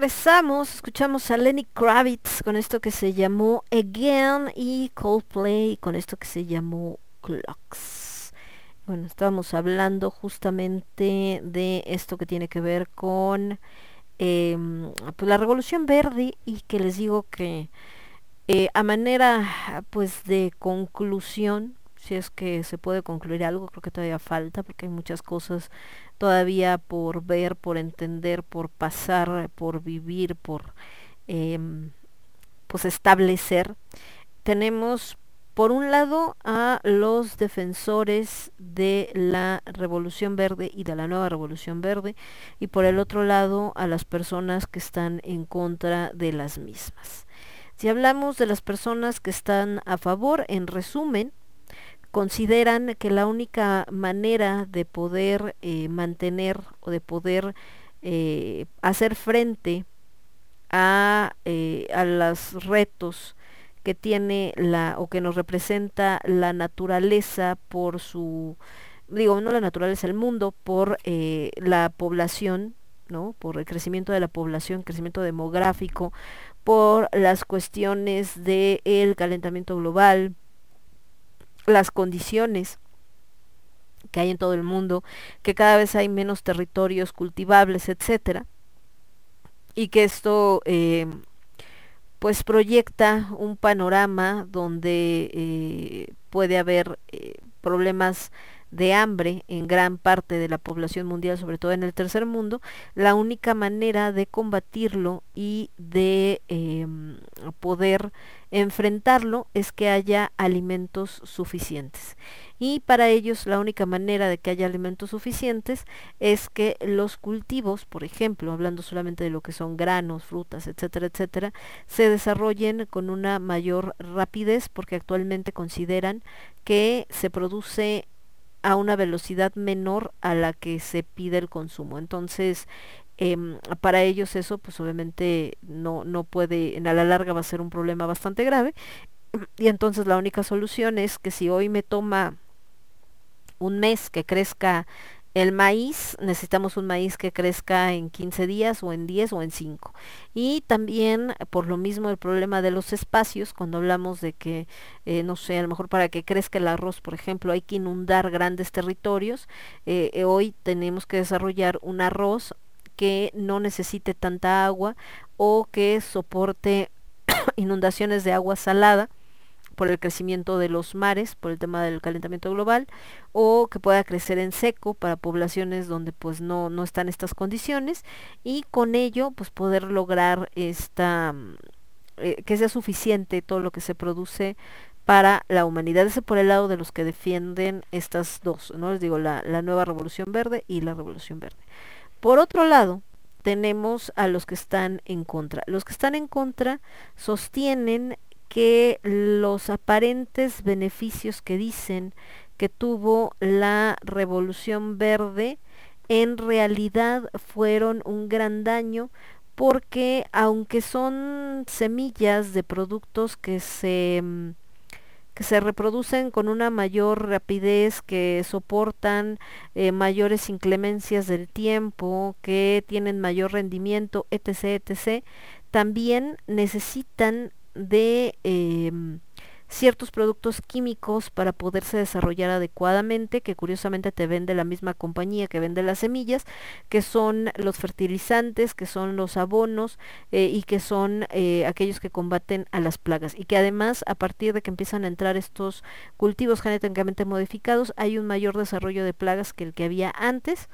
Regresamos, escuchamos a Lenny Kravitz con esto que se llamó Again y Coldplay con esto que se llamó Clocks. Bueno, estábamos hablando justamente de esto que tiene que ver con em, pues la revolución verde y que les digo que eh, a manera pues de conclusión, si es que se puede concluir algo, creo que todavía falta porque hay muchas cosas todavía por ver, por entender, por pasar, por vivir, por em, pues establecer. Tenemos por un lado a los defensores de la Revolución Verde y de la nueva Revolución Verde y por el otro lado a las personas que están en contra de las mismas. Si hablamos de las personas que están a favor, en resumen, consideran que la única manera de poder eh, mantener o de poder eh, hacer frente a, eh, a los retos que tiene la o que nos representa la naturaleza por su digo no la naturaleza el mundo por la población no por el crecimiento de la población crecimiento demográfico por las cuestiones del el calentamiento global las condiciones que hay en todo el mundo, que cada vez hay menos territorios cultivables, etcétera, y que esto eh, pues proyecta un panorama donde eh, puede haber eh, problemas de hambre en gran parte de la población mundial, sobre todo en el tercer mundo, la única manera de combatirlo y de em, poder enfrentarlo es que haya alimentos suficientes. Y para ellos la única manera de que haya alimentos suficientes es que los cultivos, por ejemplo, hablando solamente de lo que son granos, frutas, etcétera, etcétera, se desarrollen con una mayor rapidez porque actualmente consideran que se produce a una velocidad menor a la que se pide el consumo. Entonces, em, para ellos eso pues obviamente no, no puede, a la larga va a ser un problema bastante grave. [CLEARS THROAT] Y entonces la única solución es que si hoy me toma un mes que crezca el maíz, necesitamos un maíz que crezca en 15 días o en 10 o en 5. Y también por lo mismo el problema de los espacios, cuando hablamos de que, eh, no sé, a lo mejor para que crezca el arroz, por ejemplo, hay que inundar grandes territorios. Eh, eh, hoy tenemos que desarrollar un arroz que no necesite tanta agua o que soporte [COUGHS] inundaciones de agua salada por el crecimiento de los mares, por el tema del calentamiento global, o que pueda crecer en seco para poblaciones donde pues no, no están estas condiciones, y con ello pues poder lograr esta mm, eh, que sea suficiente todo lo que se produce para la humanidad. Ese por el lado de los que defienden estas dos, ¿no? Les digo, la, la nueva revolución verde y la revolución verde. Por otro lado, tenemos a los que están en contra. Los que están en contra sostienen que los aparentes beneficios que dicen que tuvo la revolución verde en realidad fueron un gran daño porque aunque son semillas de productos que se mm, que se reproducen con una mayor rapidez, que soportan eh, mayores inclemencias del tiempo, que tienen mayor rendimiento, etc., etc., también necesitan de em, ciertos productos químicos para poderse desarrollar adecuadamente, que curiosamente te vende la misma compañía que vende las semillas, que son los fertilizantes, que son los abonos eh, y que son eh, aquellos que combaten a las plagas. Y que además, a partir de que empiezan a entrar estos cultivos genéticamente modificados, hay un mayor desarrollo de plagas que el que había antes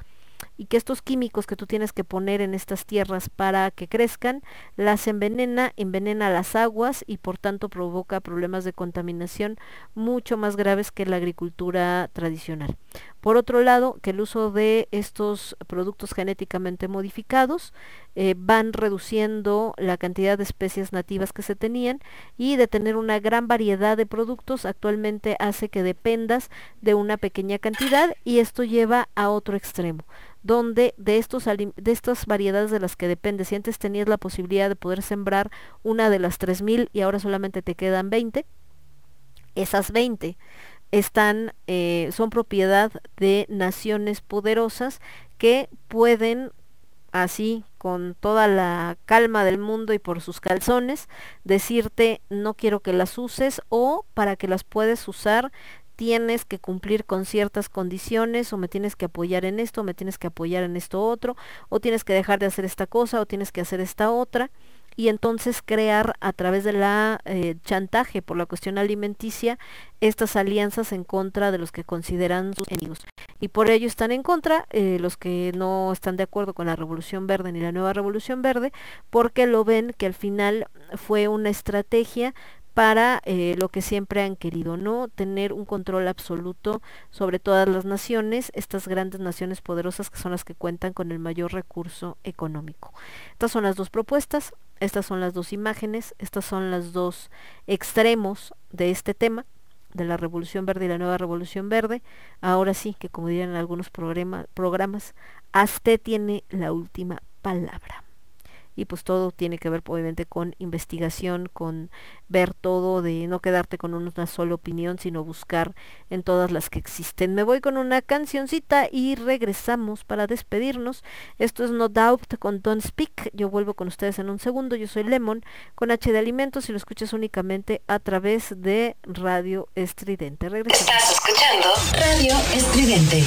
y que estos químicos que tú tienes que poner en estas tierras para que crezcan, las envenena, envenena las aguas y por tanto provoca problemas de contaminación mucho más graves que la agricultura tradicional. Por otro lado, que el uso de estos productos genéticamente modificados eh, van reduciendo la cantidad de especies nativas que se tenían y de tener una gran variedad de productos actualmente hace que dependas de una pequeña cantidad y esto lleva a otro extremo donde de, estos de estas variedades de las que depende, si antes tenías la posibilidad de poder sembrar una de las 3.000 y ahora solamente te quedan 20, esas 20 están, eh, son propiedad de naciones poderosas que pueden así, con toda la calma del mundo y por sus calzones, decirte no quiero que las uses o para que las puedes usar tienes que cumplir con ciertas condiciones o me tienes que apoyar en esto, o me tienes que apoyar en esto otro, o tienes que dejar de hacer esta cosa o tienes que hacer esta otra y entonces crear a través de la eh, chantaje por la cuestión alimenticia estas alianzas en contra de los que consideran sus enemigos. Y por ello están en contra eh, los que no están de acuerdo con la Revolución Verde ni la nueva Revolución Verde, porque lo ven que al final fue una estrategia para eh, lo que siempre han querido, ¿no? Tener un control absoluto sobre todas las naciones, estas grandes naciones poderosas que son las que cuentan con el mayor recurso económico. Estas son las dos propuestas, estas son las dos imágenes, estas son los dos extremos de este tema de la Revolución Verde y la Nueva Revolución Verde. Ahora sí, que como dirían algunos programas, Aste tiene la última palabra y pues todo tiene que ver obviamente con investigación, con ver todo, de no quedarte con una sola opinión, sino buscar en todas las que existen. Me voy con una cancioncita y regresamos para despedirnos. Esto es No Doubt con Don't Speak. Yo vuelvo con ustedes en un segundo. Yo soy Lemon con H de Alimentos y lo escuchas únicamente a través de Radio Estridente. Regresamos. Estás escuchando Radio Estridente.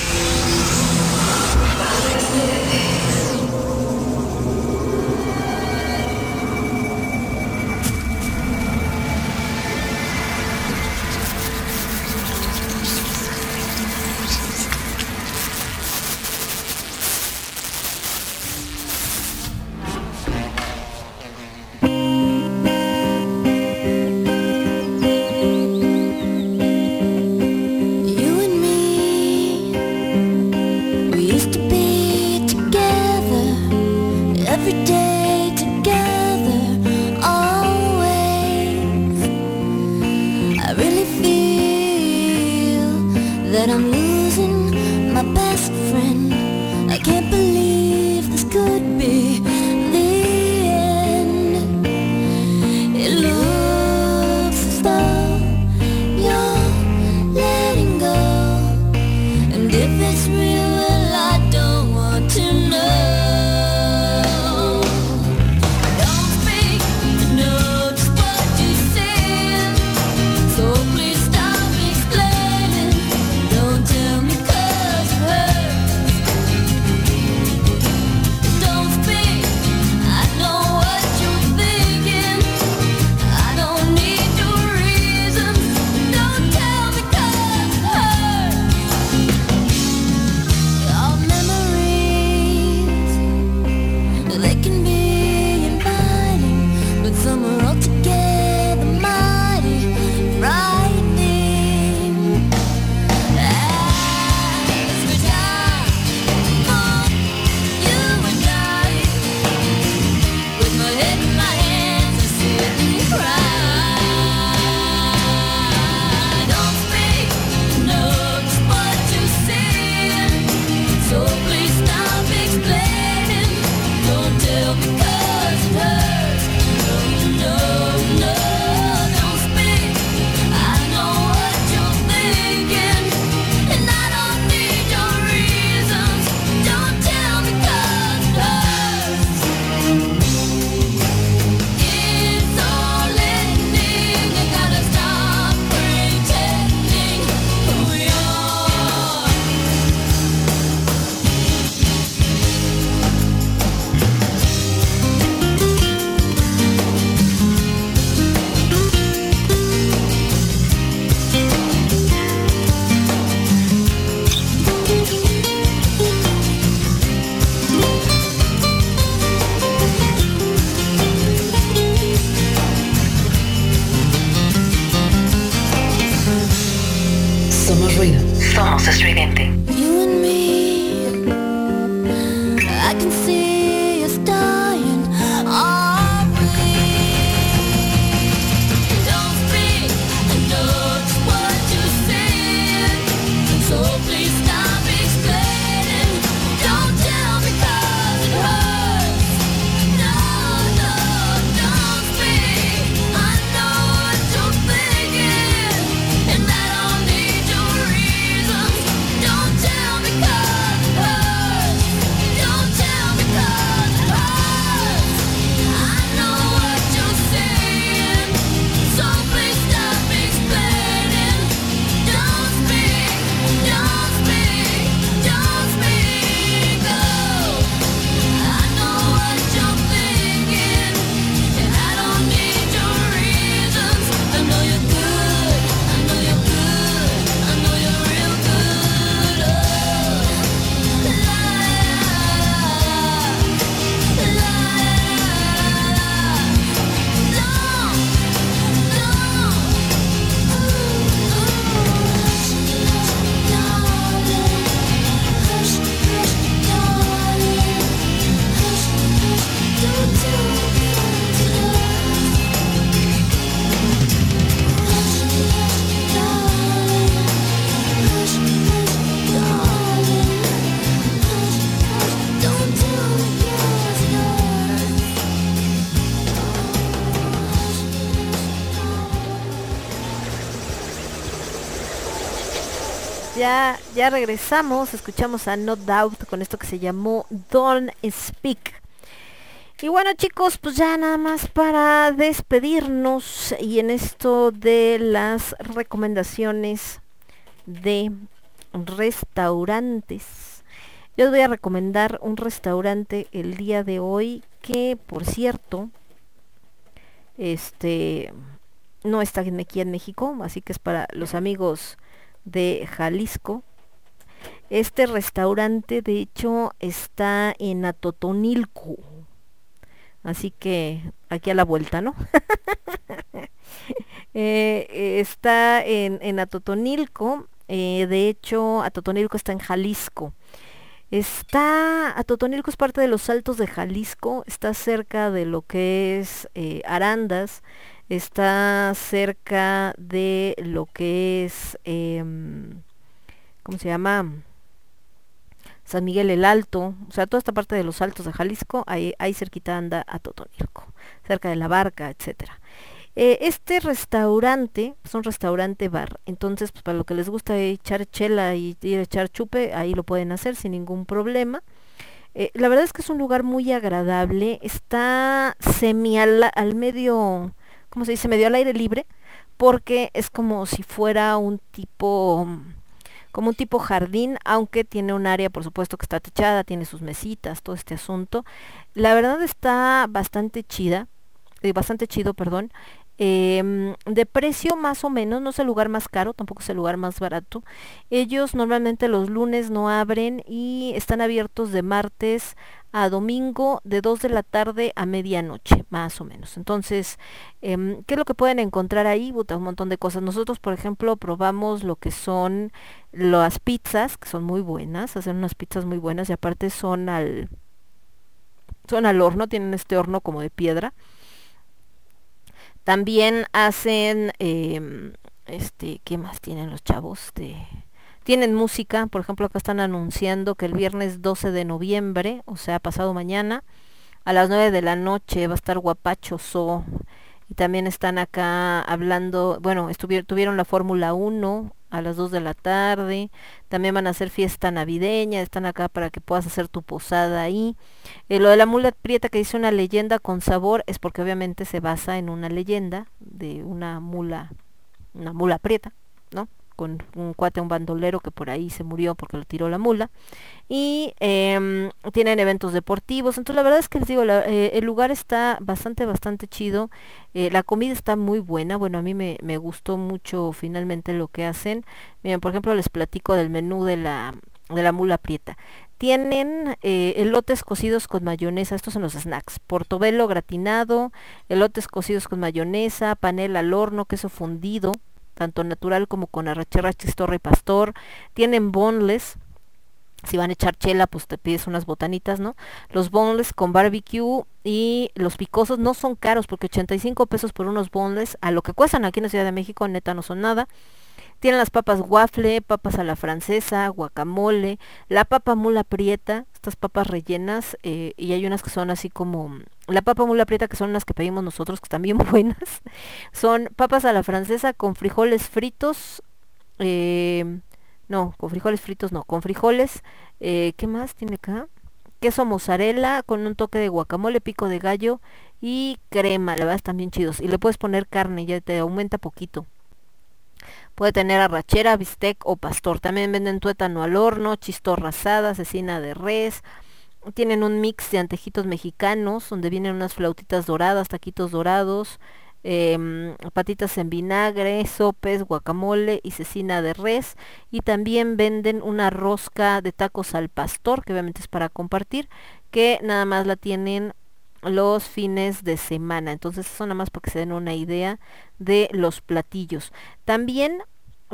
Ya, regresamos, escuchamos a No Doubt con esto que se llamó Don't Speak. Y bueno chicos, pues ya nada más para despedirnos y en esto de las recomendaciones de restaurantes. Yo les voy a recomendar un restaurante el día de hoy que por cierto, este no está aquí en México, así que es para los amigos de Jalisco. Este restaurante de hecho está en Atotonilco. Así que aquí a la vuelta, ¿no? [LAUGHS] Eh, está en, en Atotonilco. Eh, de hecho, Atotonilco está en Jalisco. Está, Atotonilco es parte de los Altos de Jalisco, está cerca de lo que es eh, Arandas, está cerca de lo que es, em, ¿cómo se llama? San Miguel el Alto, o sea, toda esta parte de los Altos de Jalisco, ahí, cerquita anda a Totonilco, cerca de la barca, etcétera. Eh, este restaurante es un restaurante bar, entonces pues, para lo que les gusta echar chela y ir a echar chupe, ahí lo pueden hacer sin ningún problema. Eh, la verdad es que es un lugar muy agradable, está semi al, al medio ¿cómo se dice? Medio al aire libre, porque es como si fuera un tipo como un tipo jardín, aunque tiene un área, por supuesto, que está techada, tiene sus mesitas, todo este asunto. La verdad está bastante chida, eh, bastante chido, perdón. Em, de precio más o menos, no es el lugar más caro, tampoco es el lugar más barato. Ellos normalmente los lunes no abren y están abiertos de martes a domingo de 2 de la tarde a medianoche, más o menos. Entonces, em, ¿qué es lo que pueden encontrar ahí? un montón de cosas. Nosotros, por ejemplo, probamos lo que son las pizzas, que son muy buenas, hacen unas pizzas muy buenas y aparte son al, son al horno, tienen este horno como de piedra. También hacen, em, este, ¿qué más tienen los chavos? De, tienen música, por ejemplo, acá están anunciando que el viernes 12 de noviembre, o sea, pasado mañana, a las 9 de la noche va a estar Guapachoso. Y también están acá hablando, bueno, tuvieron la Fórmula 1 a las 2 de la tarde. También van a hacer fiesta navideña, están acá para que puedas hacer tu posada ahí. Eh, lo de la mula prieta que dice una leyenda con sabor es porque obviamente se basa en una leyenda de una mula, una mula prieta. Con un cuate, un bandolero que por ahí se murió porque lo tiró la mula. Y em, tienen eventos deportivos. Entonces la verdad es que les digo, eh, el lugar está bastante, bastante chido. Eh, la comida está muy buena. Bueno, a mí me, gustó mucho finalmente lo que hacen. Miren, por ejemplo, les platico del menú de la, de la mula prieta. Tienen eh, elotes cocidos con mayonesa, estos son los snacks, portobelo gratinado, elotes cocidos con mayonesa, panela al horno, queso fundido, tanto natural como con arrachera, chistorra y pastor. Tienen boneless. Si van a echar chela, pues te pides unas botanitas, ¿no? Los boneless con barbecue y los picosos no son caros porque 85 pesos por unos boneless, a lo que cuestan aquí en la Ciudad de México, neta no son nada. Tienen las papas waffle, papas a la francesa, guacamole, la papa mula prieta, estas papas rellenas, eh, y hay unas que son así como la papa mula prieta, que son las que pedimos nosotros, que están bien [LAUGHS] buenas. Son papas a la francesa con frijoles fritos, eh, no, con frijoles fritos no, con frijoles, eh, ¿qué más tiene acá? Queso mozzarella con un toque de guacamole, pico de gallo y crema, la verdad están bien chidos. Y le puedes poner carne, ya te aumenta poquito. Puede tener arrachera, bistec o pastor. También venden tuétano al horno, chistorra asada, cecina de res. Tienen un mix de antejitos mexicanos, donde vienen unas flautitas doradas, taquitos dorados, em, patitas en vinagre, sopes, guacamole y cecina de res. Y también venden una rosca de tacos al pastor, que obviamente es para compartir, que nada más la tienen los fines de semana. Entonces eso nada más para que se den una idea de los platillos. También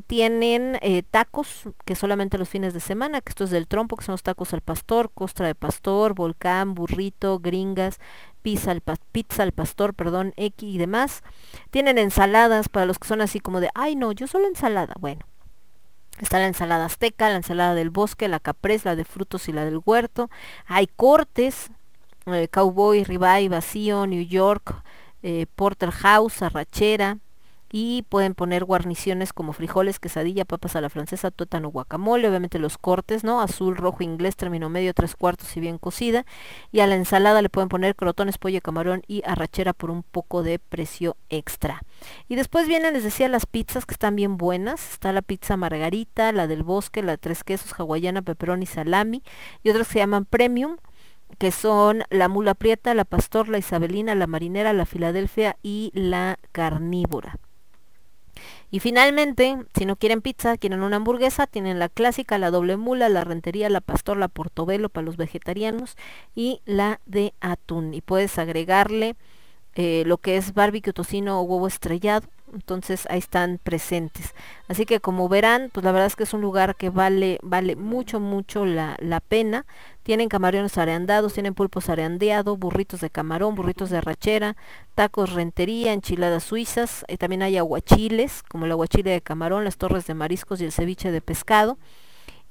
tienen eh, tacos que solamente los fines de semana, que esto es del trompo, que son los tacos al pastor, costra de pastor, volcán, burrito, gringas, pizza al, pizza al pastor, perdón, X y demás. Tienen ensaladas para los que son así como de, ay no, yo solo ensalada. Bueno, Está la ensalada azteca, la ensalada del bosque, la caprés, la de frutos y la del huerto. Hay cortes, eh, Cowboy, Ribeye, Vacío, New York, eh, Porterhouse, Arrachera y pueden poner guarniciones como frijoles, quesadilla, papas a la francesa, tuétano, guacamole, obviamente los cortes, ¿no? Azul, rojo, inglés, término medio, tres cuartos y bien cocida. Y a la ensalada le pueden poner crotones, pollo, camarón y arrachera por un poco de precio extra. Y después vienen, les decía, las pizzas que están bien buenas. Está la pizza margarita, la del bosque, la tres quesos, hawaiana, pepperoni, salami y otras que se llaman premium que son la mula prieta, la pastor, la isabelina, la marinera, la filadelfia y la carnívora. Y finalmente, si no quieren pizza, quieren una hamburguesa, tienen la clásica, la doble mula, la rentería, la pastor, la portobelo para los vegetarianos y la de atún. Y puedes agregarle eh, lo que es barbecue, tocino o huevo estrellado entonces ahí están presentes. Así que como verán, pues la verdad es que es un lugar que vale, vale mucho, mucho la, la pena. Tienen camarones areandados, tienen pulpos areandeados, burritos de camarón, burritos de rachera, tacos rentería, enchiladas suizas, y también hay aguachiles, como el aguachile de camarón, las torres de mariscos y el ceviche de pescado.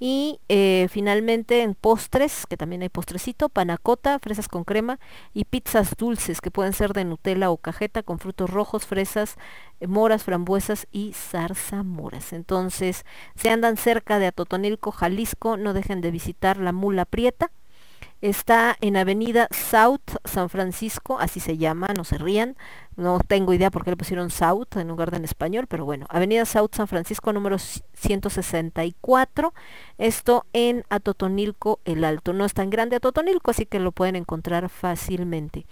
Y eh, finalmente en postres, que también hay postrecito, panacota, fresas con crema y pizzas dulces que pueden ser de Nutella o cajeta con frutos rojos, fresas, eh, moras, frambuesas y zarzamoras. Entonces, si andan cerca de Atotonilco, Jalisco, no dejen de visitar la Mula Prieta Está en Avenida South San Francisco, así se llama, no se rían. No tengo idea por qué le pusieron South en lugar de en español, pero bueno, Avenida South San Francisco número 164. Esto en Atotonilco el Alto. No es tan grande Atotonilco, así que lo pueden encontrar fácilmente.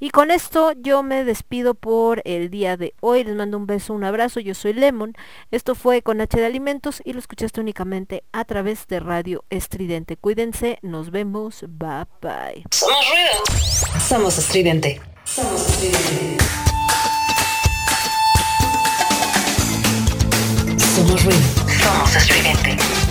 Y con esto yo me despido por el día de hoy. Les mando un beso, un abrazo. Yo soy Lemon. Esto fue con H de Alimentos y lo escuchaste únicamente a través de Radio Estridente. Cuídense, nos vemos. Bye. Somos ruido. Somos estridente. Somos estridente. Somos ruido. Somos estridente.